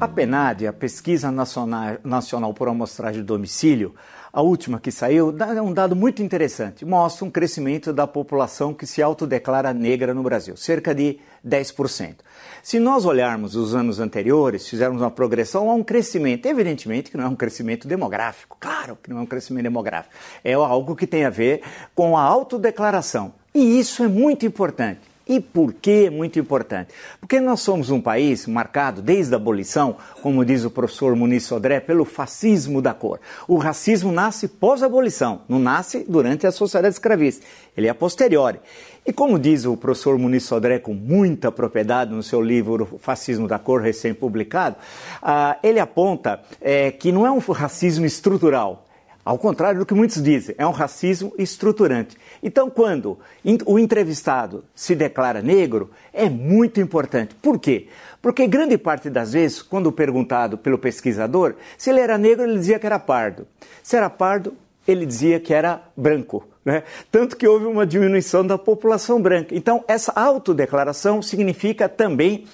A PNAD, a Pesquisa Nacional, Nacional por Amostragem de Domicílio, a última que saiu, dá é um dado muito interessante. Mostra um crescimento da população que se autodeclara negra no Brasil, cerca de 10%. Se nós olharmos os anos anteriores, fizermos uma progressão, há um crescimento. Evidentemente que não é um crescimento demográfico, claro que não é um crescimento demográfico. É algo que tem a ver com a autodeclaração. E isso é muito importante. E por que é muito importante? Porque nós somos um país marcado desde a abolição, como diz o professor Muniz Sodré, pelo fascismo da cor. O racismo nasce pós-abolição, não nasce durante a sociedade escravista. Ele é a posteriori. E como diz o professor Muniz Sodré com muita propriedade no seu livro Fascismo da Cor, recém-publicado, ah, ele aponta eh, que não é um racismo estrutural, ao contrário do que muitos dizem, é um racismo estruturante. Então, quando o entrevistado se declara negro, é muito importante. Por quê? Porque grande parte das vezes, quando perguntado pelo pesquisador, se ele era negro, ele dizia que era pardo. Se era pardo, ele dizia que era branco. Né? Tanto que houve uma diminuição da população branca. Então, essa autodeclaração significa também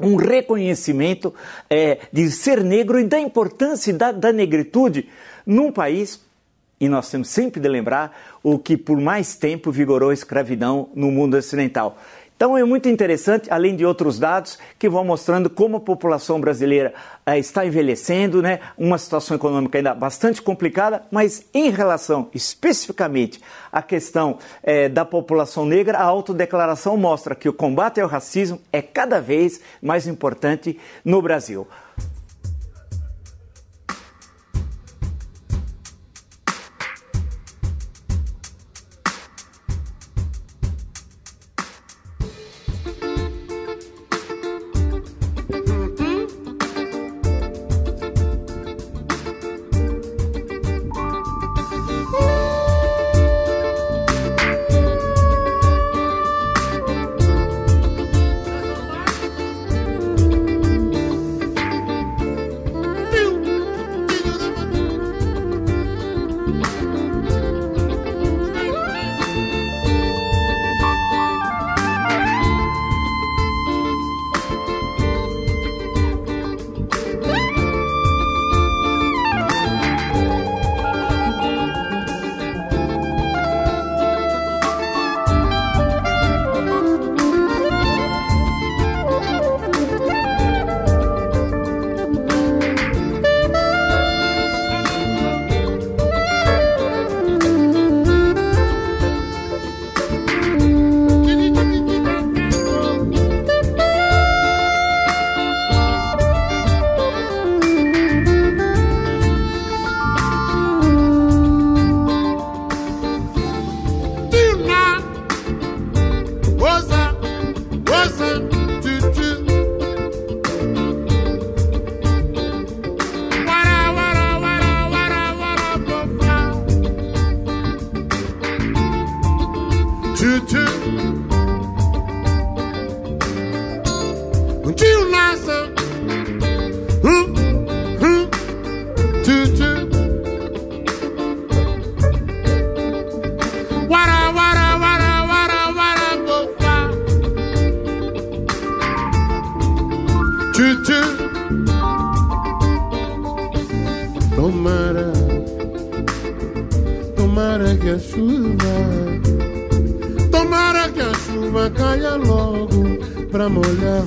um reconhecimento é, de ser negro e da importância da, da negritude num país, e nós temos sempre de lembrar, o que por mais tempo vigorou a escravidão no mundo ocidental. Então é muito interessante, além de outros dados que vão mostrando como a população brasileira eh, está envelhecendo, né? uma situação econômica ainda bastante complicada, mas em relação especificamente à questão eh, da população negra, a autodeclaração mostra que o combate ao racismo é cada vez mais importante no Brasil.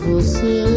吐气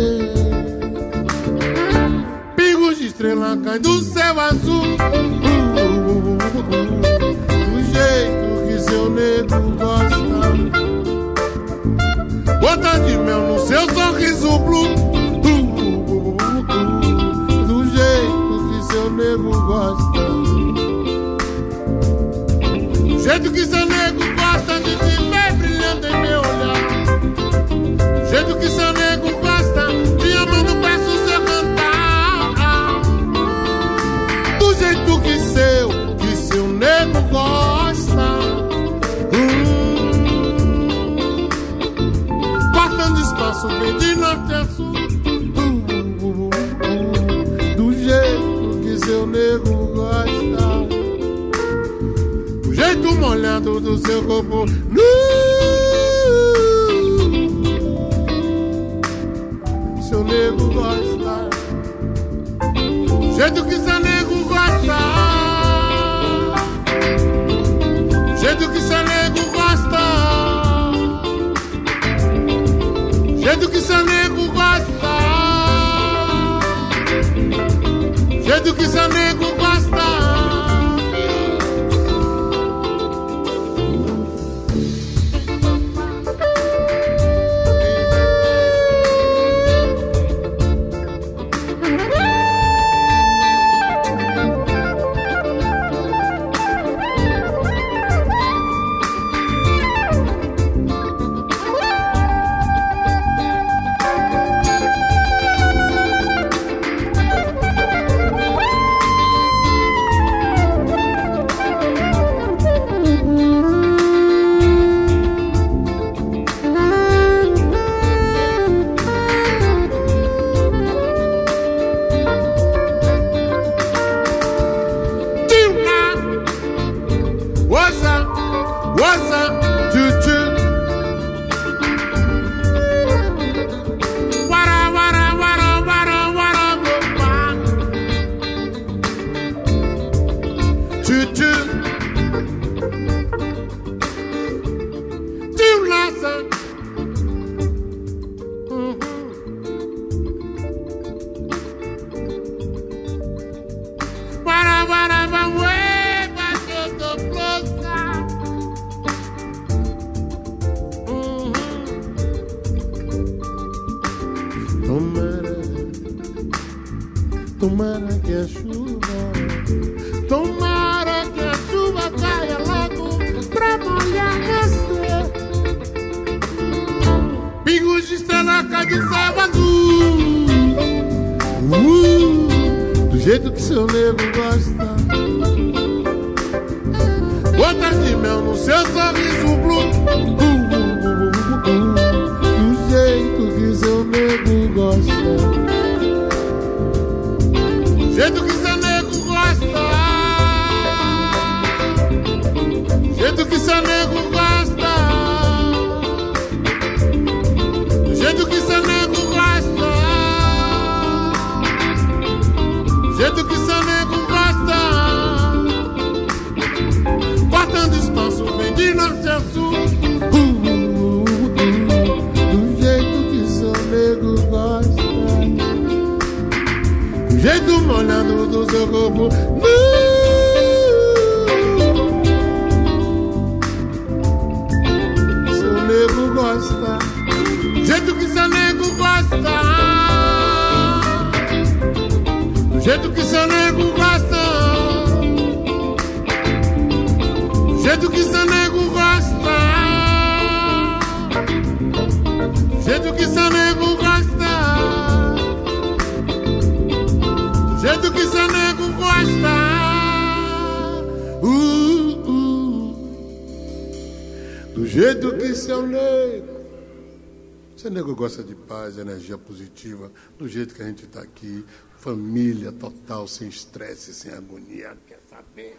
coletiva, do jeito que a gente está aqui, família total, sem estresse, sem agonia, quer saber?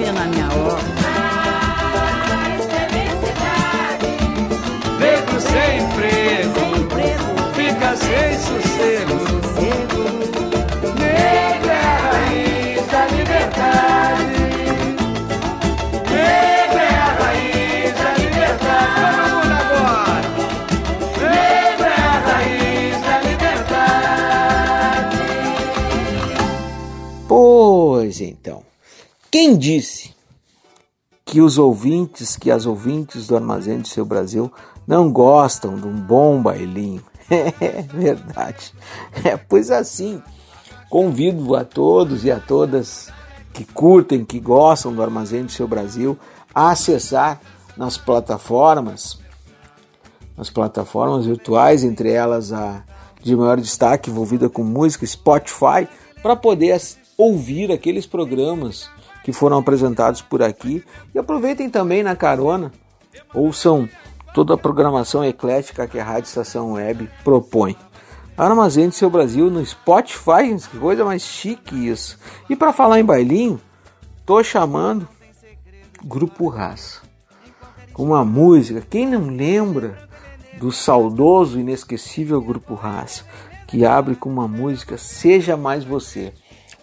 Chover na minha horta. Negro sem emprego, fica sem sossego. Negro é a raiz da liberdade. Negro é a raiz da liberdade. Agora. Negro é a raiz da liberdade. Pois então, quem disse que os ouvintes, que as ouvintes do Armazém do Seu Brasil não gostam de um bom bailinho? É verdade. É, pois assim, convido a todos e a todas que curtem, que gostam do Armazém do Seu Brasil, a acessar nas plataformas, nas plataformas virtuais, entre elas a de maior destaque envolvida com música, Spotify, para poder ouvir aqueles programas que foram apresentados por aqui e aproveitem também na carona, ouçam toda a programação eclética que a Rádio Estação Web propõe. Armazém do Seu Brasil no Spotify, que coisa mais chique isso. E para falar em bailinho, tô chamando Grupo Raça uma música. Quem não lembra do saudoso inesquecível Grupo Raça, que abre com uma música Seja Mais Você,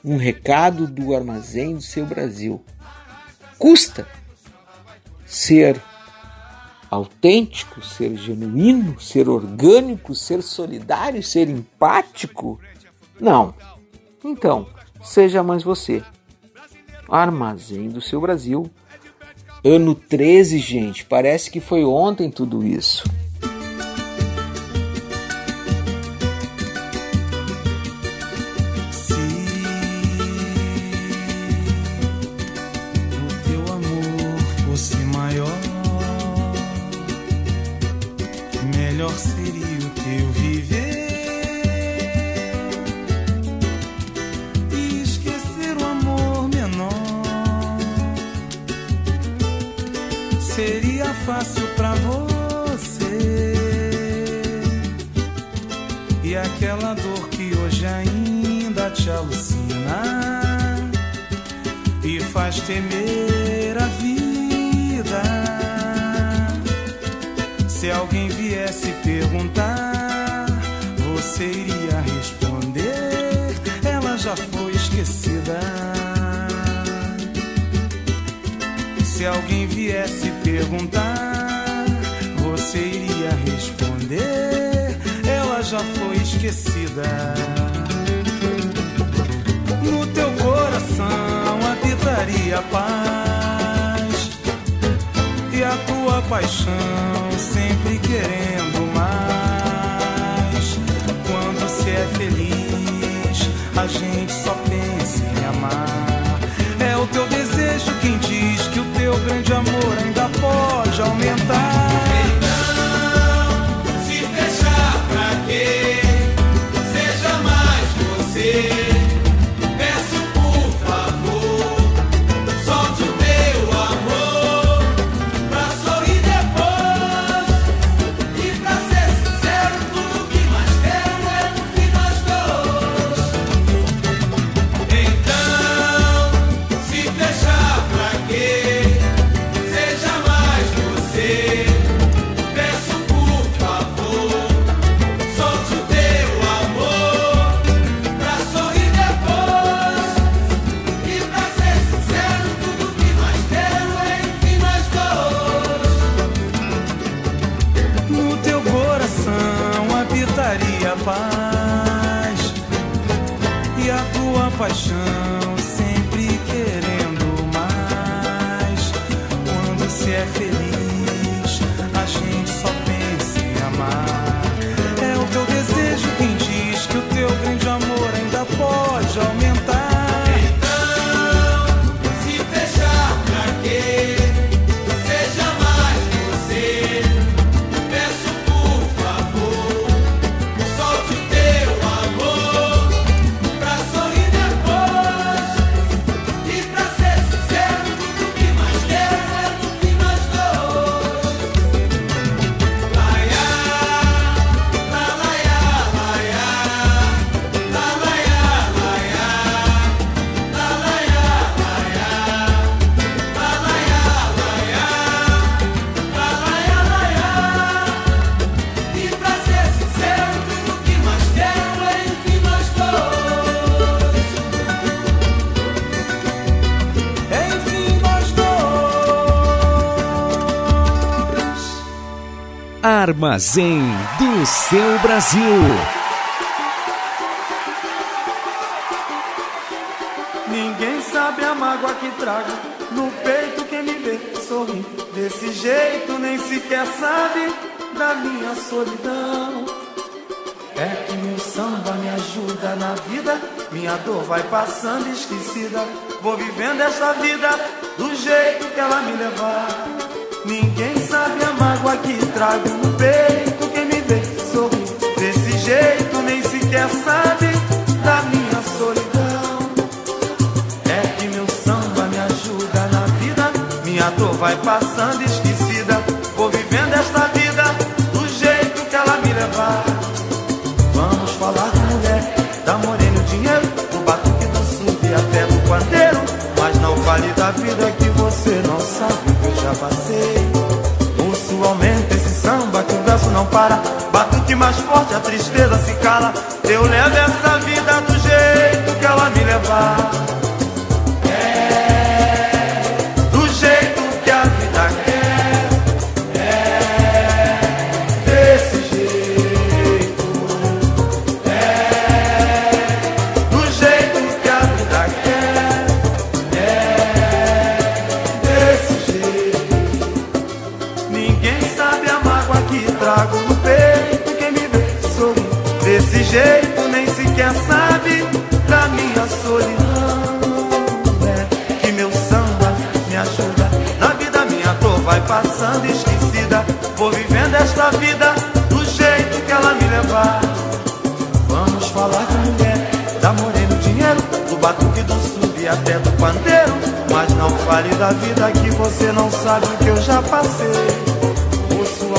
um recado do armazém do seu Brasil. Custa ser autêntico, ser genuíno, ser orgânico, ser solidário, ser empático? Não. Então, seja mais você. Armazém do seu Brasil. Ano 13, gente. Parece que foi ontem tudo isso. Armazém do seu Brasil. Ninguém sabe a mágoa que trago no peito quem me vê sorrir desse jeito nem sequer sabe da minha solidão. É que meu samba me ajuda na vida, minha dor vai passando esquecida. Vou vivendo essa vida do jeito que ela me levar. Mágoa que trago no peito quem me vê sorrir desse jeito nem sequer sabe da minha solidão. É que meu samba me ajuda na vida. Minha dor vai passando para. Batuque mais forte, a tristeza se cala. Eu levo essa vida do jeito que ela me levar. Até do pandeiro. Mas não fale da vida que você não sabe o que eu já passei. O sul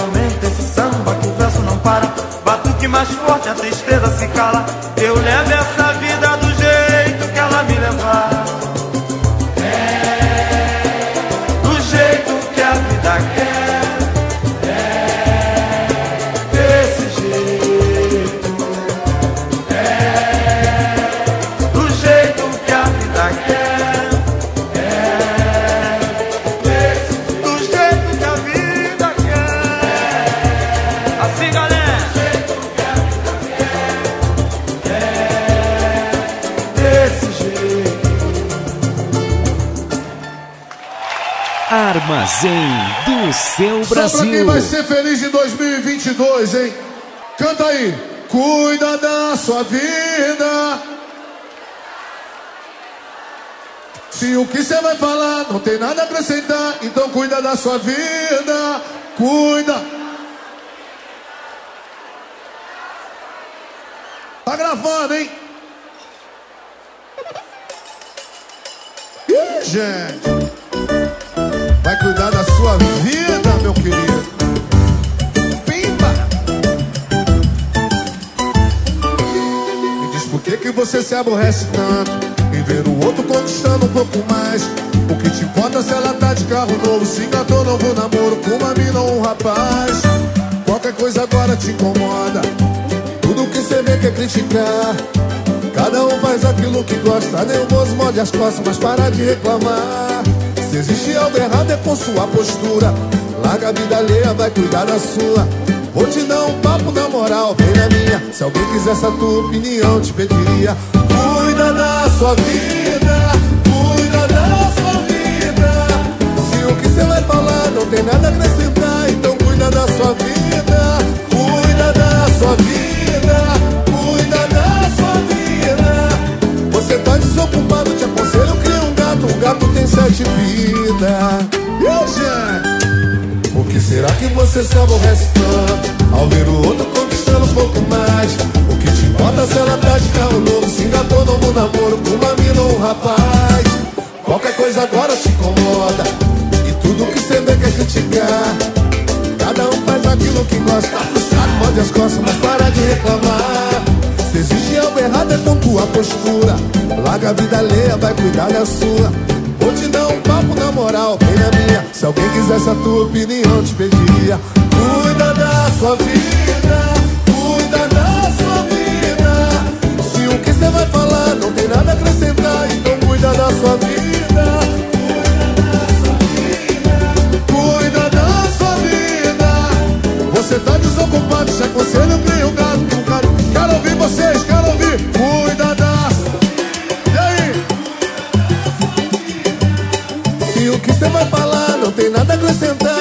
esse samba que o verso não para. Batuque mais forte, a tristeza se cala. Eu levo essa vida Armazém do seu Só pra quem Brasil. vai ser feliz em 2022, hein? Canta aí. Cuida da sua vida. Se o que você vai falar não tem nada a acrescentar, então cuida da sua vida. Cuida. Se aborrece tanto em ver o outro conquistando um pouco mais. O que te importa se ela tá de carro novo, se engatou novo namoro com uma mina ou um rapaz. Qualquer coisa agora te incomoda. Tudo que você vê quer criticar. Cada um faz aquilo que gosta, nem o moço morde as costas, mas para de reclamar. Se existe algo errado é com sua postura. Larga a vida alheia, vai cuidar da sua. Vou te dar um papo na moral, vem na minha. Se alguém quisesse a tua opinião, te pediria. Sua vida, cuida da sua vida. Se o que você vai falar não tem nada a acrescentar, então cuida da sua vida, cuida da sua vida, cuida da sua vida. Você tá desocupado, te aconselho, cria um gato, um gato tem sete vidas. E hoje, o que será que você se aborrece tanto ao ver o outro conquistando um pouco mais? O que te importa se ela tá de carro novo, se engatou novo namoro com uma mina ou um rapaz? Qualquer coisa agora te incomoda. E tudo que você vê quer criticar. Cada um faz aquilo que gosta. Tá frustrado, morde as costas, mas para de reclamar. Se existe algo errado é com tua postura. Larga a vida alheia, vai cuidar da sua. Vou te dar um papo na moral, vem na minha. Se alguém quisesse a tua opinião, te pediria Cuida da sua vida da sua vida. Você tá desocupado, se aconselho, cria um gato com Quero ouvir vocês, quero ouvir. Cuida da E aí? Se o que você vai falar? Não tem nada a acrescentar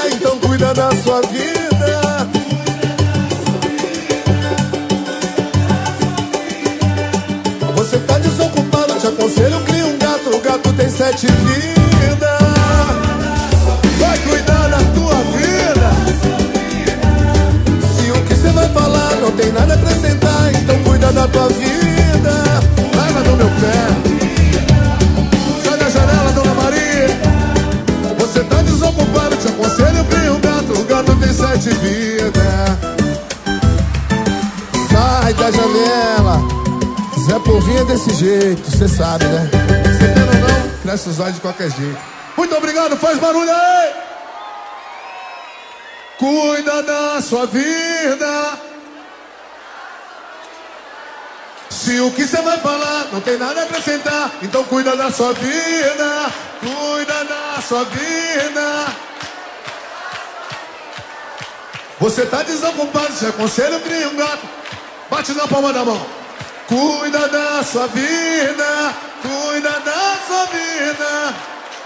jeito, cê sabe, né? Cê quer ou não? Cresce os olhos de qualquer jeito. Muito obrigado, faz barulho aí! Cuida da sua vida. Se o que você vai falar não tem nada a acrescentar, então cuida da sua vida. Cuida da sua vida. Você tá desocupado, se aconselho, cria um gato. Bate na palma da mão. Cuida da sua vida, cuida da sua vida.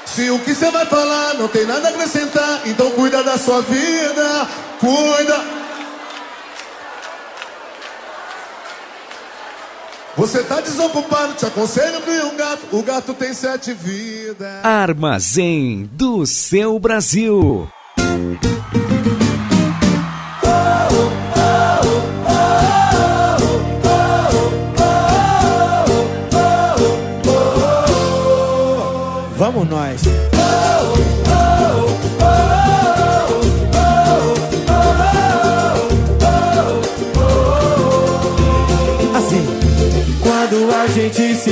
Se o que você vai falar não tem nada a acrescentar, então cuida da sua vida, cuida. Você tá desocupado, te aconselho cria um gato. O gato tem sete vidas. Armazém do seu Brasil. Vamos nós.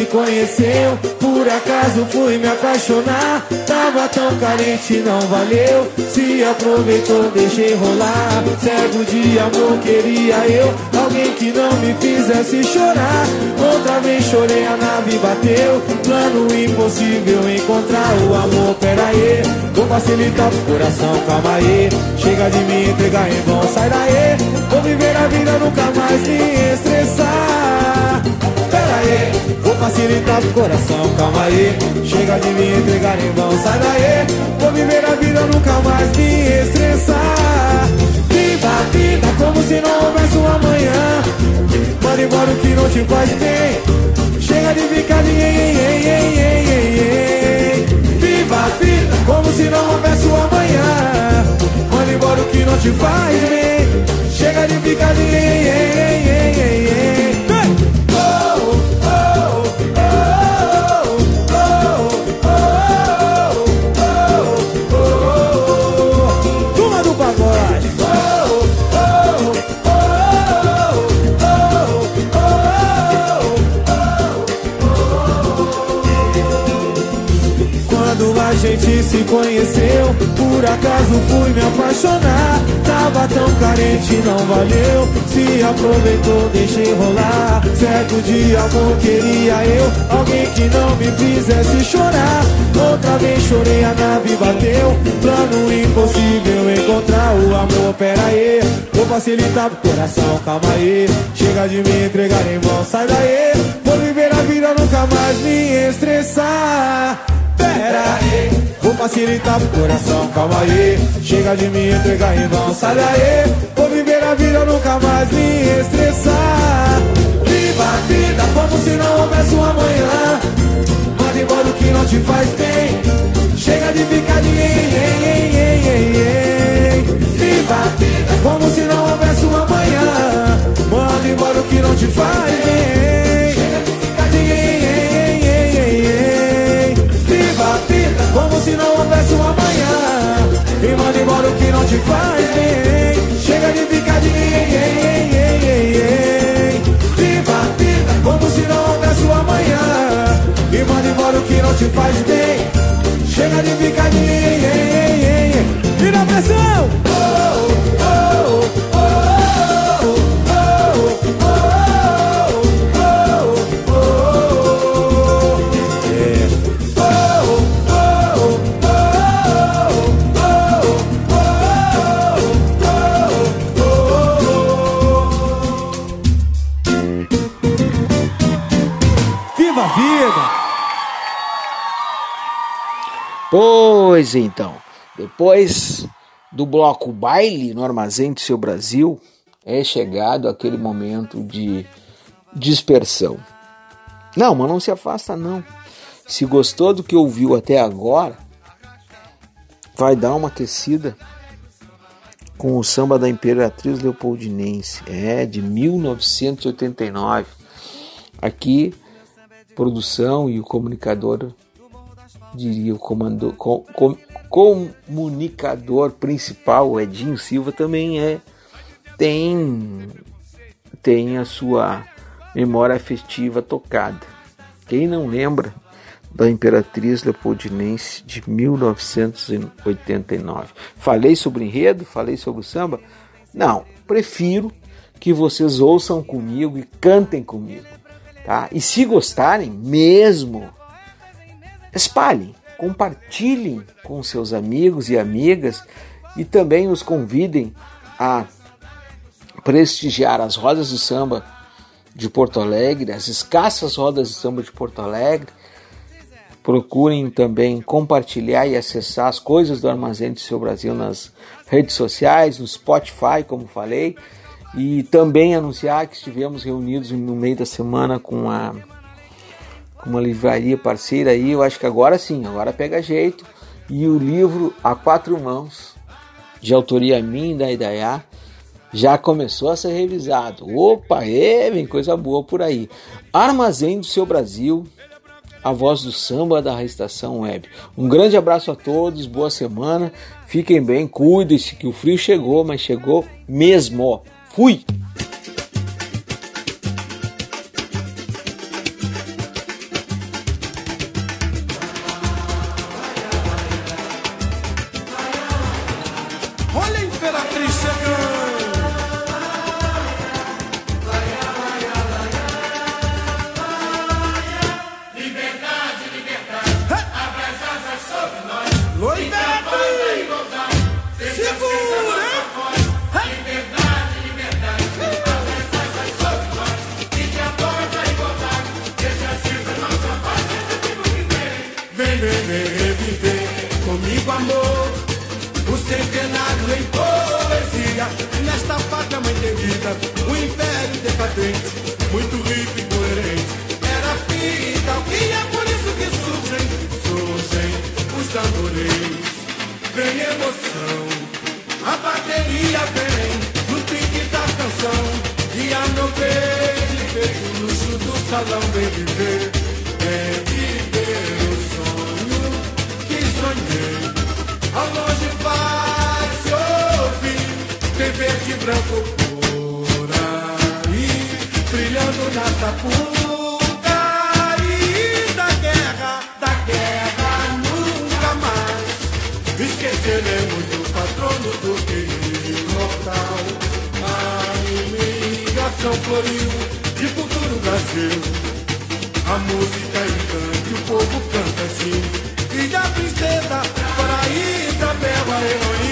Conheceu, por acaso fui me apaixonar. Tava tão carente, não valeu. Se aproveitou, deixei rolar. Cego de amor, queria eu. Alguém que não me fizesse chorar. Outra vez chorei, a nave bateu. Plano impossível encontrar o amor. Pera aí, vou facilitar pro coração, calma aí. Chega de me entregar em vão, sai daí. Vou viver a vida, nunca mais me estressar. Vou facilitar pro coração, calma aí. Chega de me entregar em vão, sai daí. Vou viver a vida, nunca mais me estressar. Viva a vida como se não houvesse um amanhã. Manda embora o que não te faz bem. Chega de ficar de ei, ei, ei, ei, ei. Viva a vida como se não houvesse um amanhã. Manda embora o que não te faz bem. Chega de ficar de ei, ei, ei, ei, ei, acaso fui me apaixonar. Tava tão carente, não valeu. Se aproveitou, deixei rolar. Certo de amor queria eu, alguém que não me fizesse chorar. Outra vez chorei, a nave bateu. Plano impossível encontrar o amor. Pera aí, vou facilitar pro coração, calma aí. Chega de me entregar em vão, sai daí. Vou viver a vida, nunca mais me estressar. Pera aí, vou facilitar pro coração, calma aí. Chega de me entregar em vão, sai daí. Vou viver a vida, nunca mais me estressar. Viva a vida como te faz bem. Chega de ficar de. Tira a pressão! Pois então, depois do bloco baile no Armazém do Seu Brasil, é chegado aquele momento de dispersão. Não, mas não se afasta não. Se gostou do que ouviu até agora, vai dar uma aquecida com o samba da Imperatriz Leopoldinense, é de 1989. Aqui, produção e o comunicador diria o comando, com, com, comunicador principal, Edinho Silva, também é tem tem a sua memória afetiva tocada. Quem não lembra da Imperatriz Leopoldinense de 1989? Falei sobre enredo, falei sobre o samba? Não, prefiro que vocês ouçam comigo e cantem comigo, tá? E se gostarem mesmo, espalhem, compartilhem com seus amigos e amigas e também os convidem a prestigiar as rodas do samba de Porto Alegre, as escassas rodas de samba de Porto Alegre. Procurem também compartilhar e acessar as coisas do Armazém do Seu Brasil nas redes sociais, no Spotify, como falei, e também anunciar que estivemos reunidos no meio da semana com a com uma livraria parceira aí, eu acho que agora sim, agora pega jeito. E o livro A Quatro Mãos, de autoria minha da Idaiá, já começou a ser revisado. Opa, é, vem coisa boa por aí. Armazém do Seu Brasil, a voz do samba da Estação Web. Um grande abraço a todos, boa semana, fiquem bem, cuidem-se que o frio chegou, mas chegou mesmo. Fui! O centenário em poesia. Nesta pátria mãe querida, o império decadente, muito rico e coerente. Era fita, e é por isso que surgem, surgem os tamborins. Vem emoção, a bateria vem no pique da canção. E a nobreza feito o luxo do salão vem viver, vem viver o sonho que sonhei. Ao longe vai se ouvir? Tem verde e branco por aí Brilhando na sapuca E da guerra, da guerra nunca mais. Esqueceremos do patrono do querido mortal A imigração floriu de futuro Brasil. A música encanta e o povo canta assim. E a princesa bela heroína.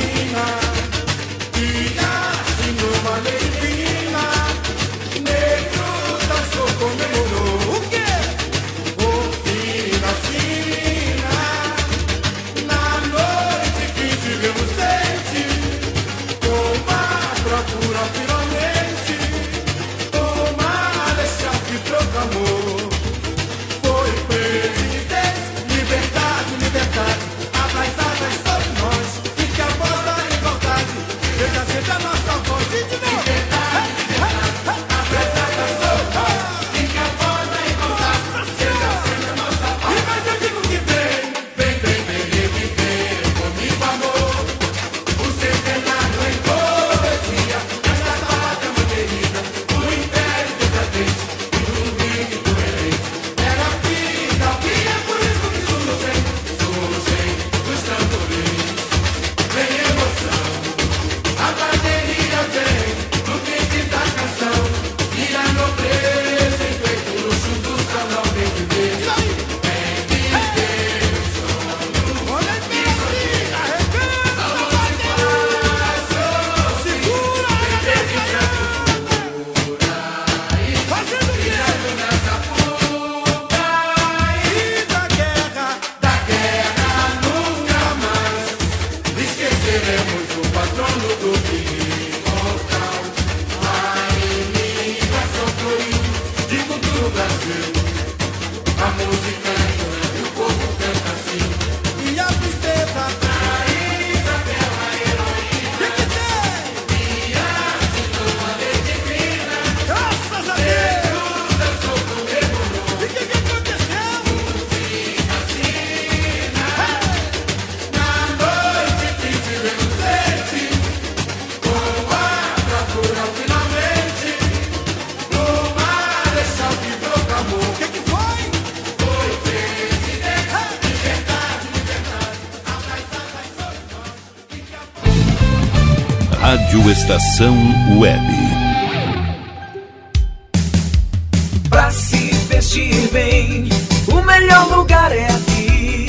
Estação Web. Pra se vestir bem, o melhor lugar é aqui.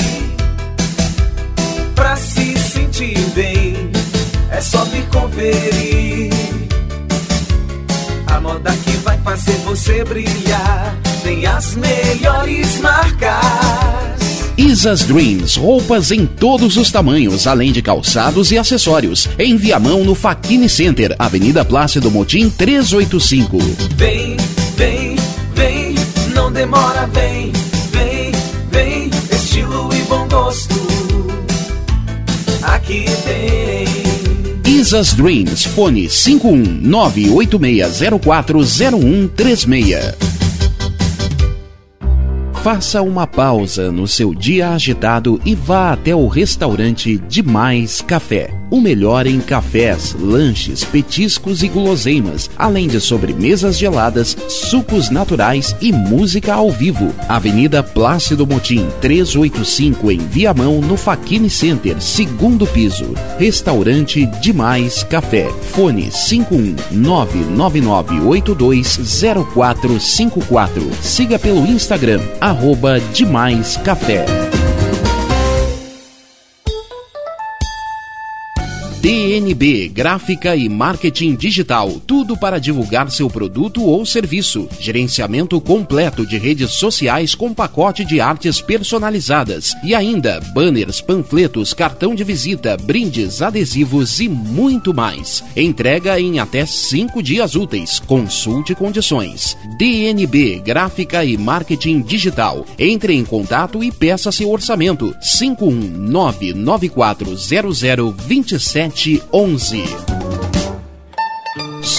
Pra se sentir bem, é só vir conferir. A moda que vai fazer você brilhar tem as melhores marcas. Isas Dreams, roupas em todos os tamanhos, além de calçados e acessórios. Em Viamão, no Faquini Center, Avenida Plácido Motim 385. Vem, vem, vem, não demora, vem, vem, vem, estilo e bom gosto. Aqui tem. Isas Dreams, fone 51986040136. Faça uma pausa no seu dia agitado e vá até o restaurante Demais Café. O melhor em cafés, lanches, petiscos e guloseimas, além de sobremesas geladas, sucos naturais e música ao vivo. Avenida Plácido Motim, 385 em Viamão, no Faquini Center, segundo piso. Restaurante Demais Café. Fone 51999820454. Siga pelo Instagram, arroba Demais Café. DNB Gráfica e Marketing Digital. Tudo para divulgar seu produto ou serviço. Gerenciamento completo de redes sociais com pacote de artes personalizadas. E ainda banners, panfletos, cartão de visita, brindes, adesivos e muito mais. Entrega em até cinco dias úteis. Consulte condições. DNB Gráfica e Marketing Digital. Entre em contato e peça seu orçamento. 51994002711.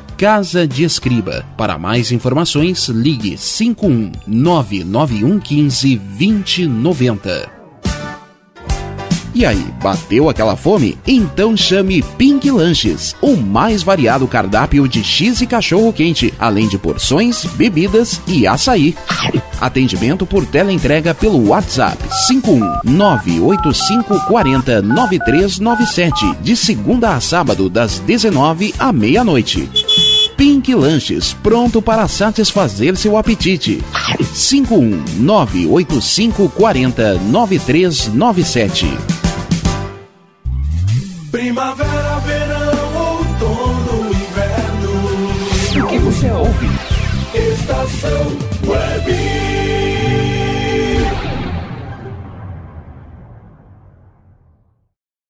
Casa de Escriba. Para mais informações, ligue 51 99115 2090. E aí, bateu aquela fome? Então chame Pink Lanches, o mais variado cardápio de X e cachorro quente, além de porções, bebidas e açaí. Atendimento por teleentrega pelo WhatsApp 51985409397, de segunda a sábado das 19 à meia-noite. Pink Lanches, pronto para satisfazer seu apetite. 51985409397. Primavera, verão, outono, inverno. O que você ouve? Estação Web.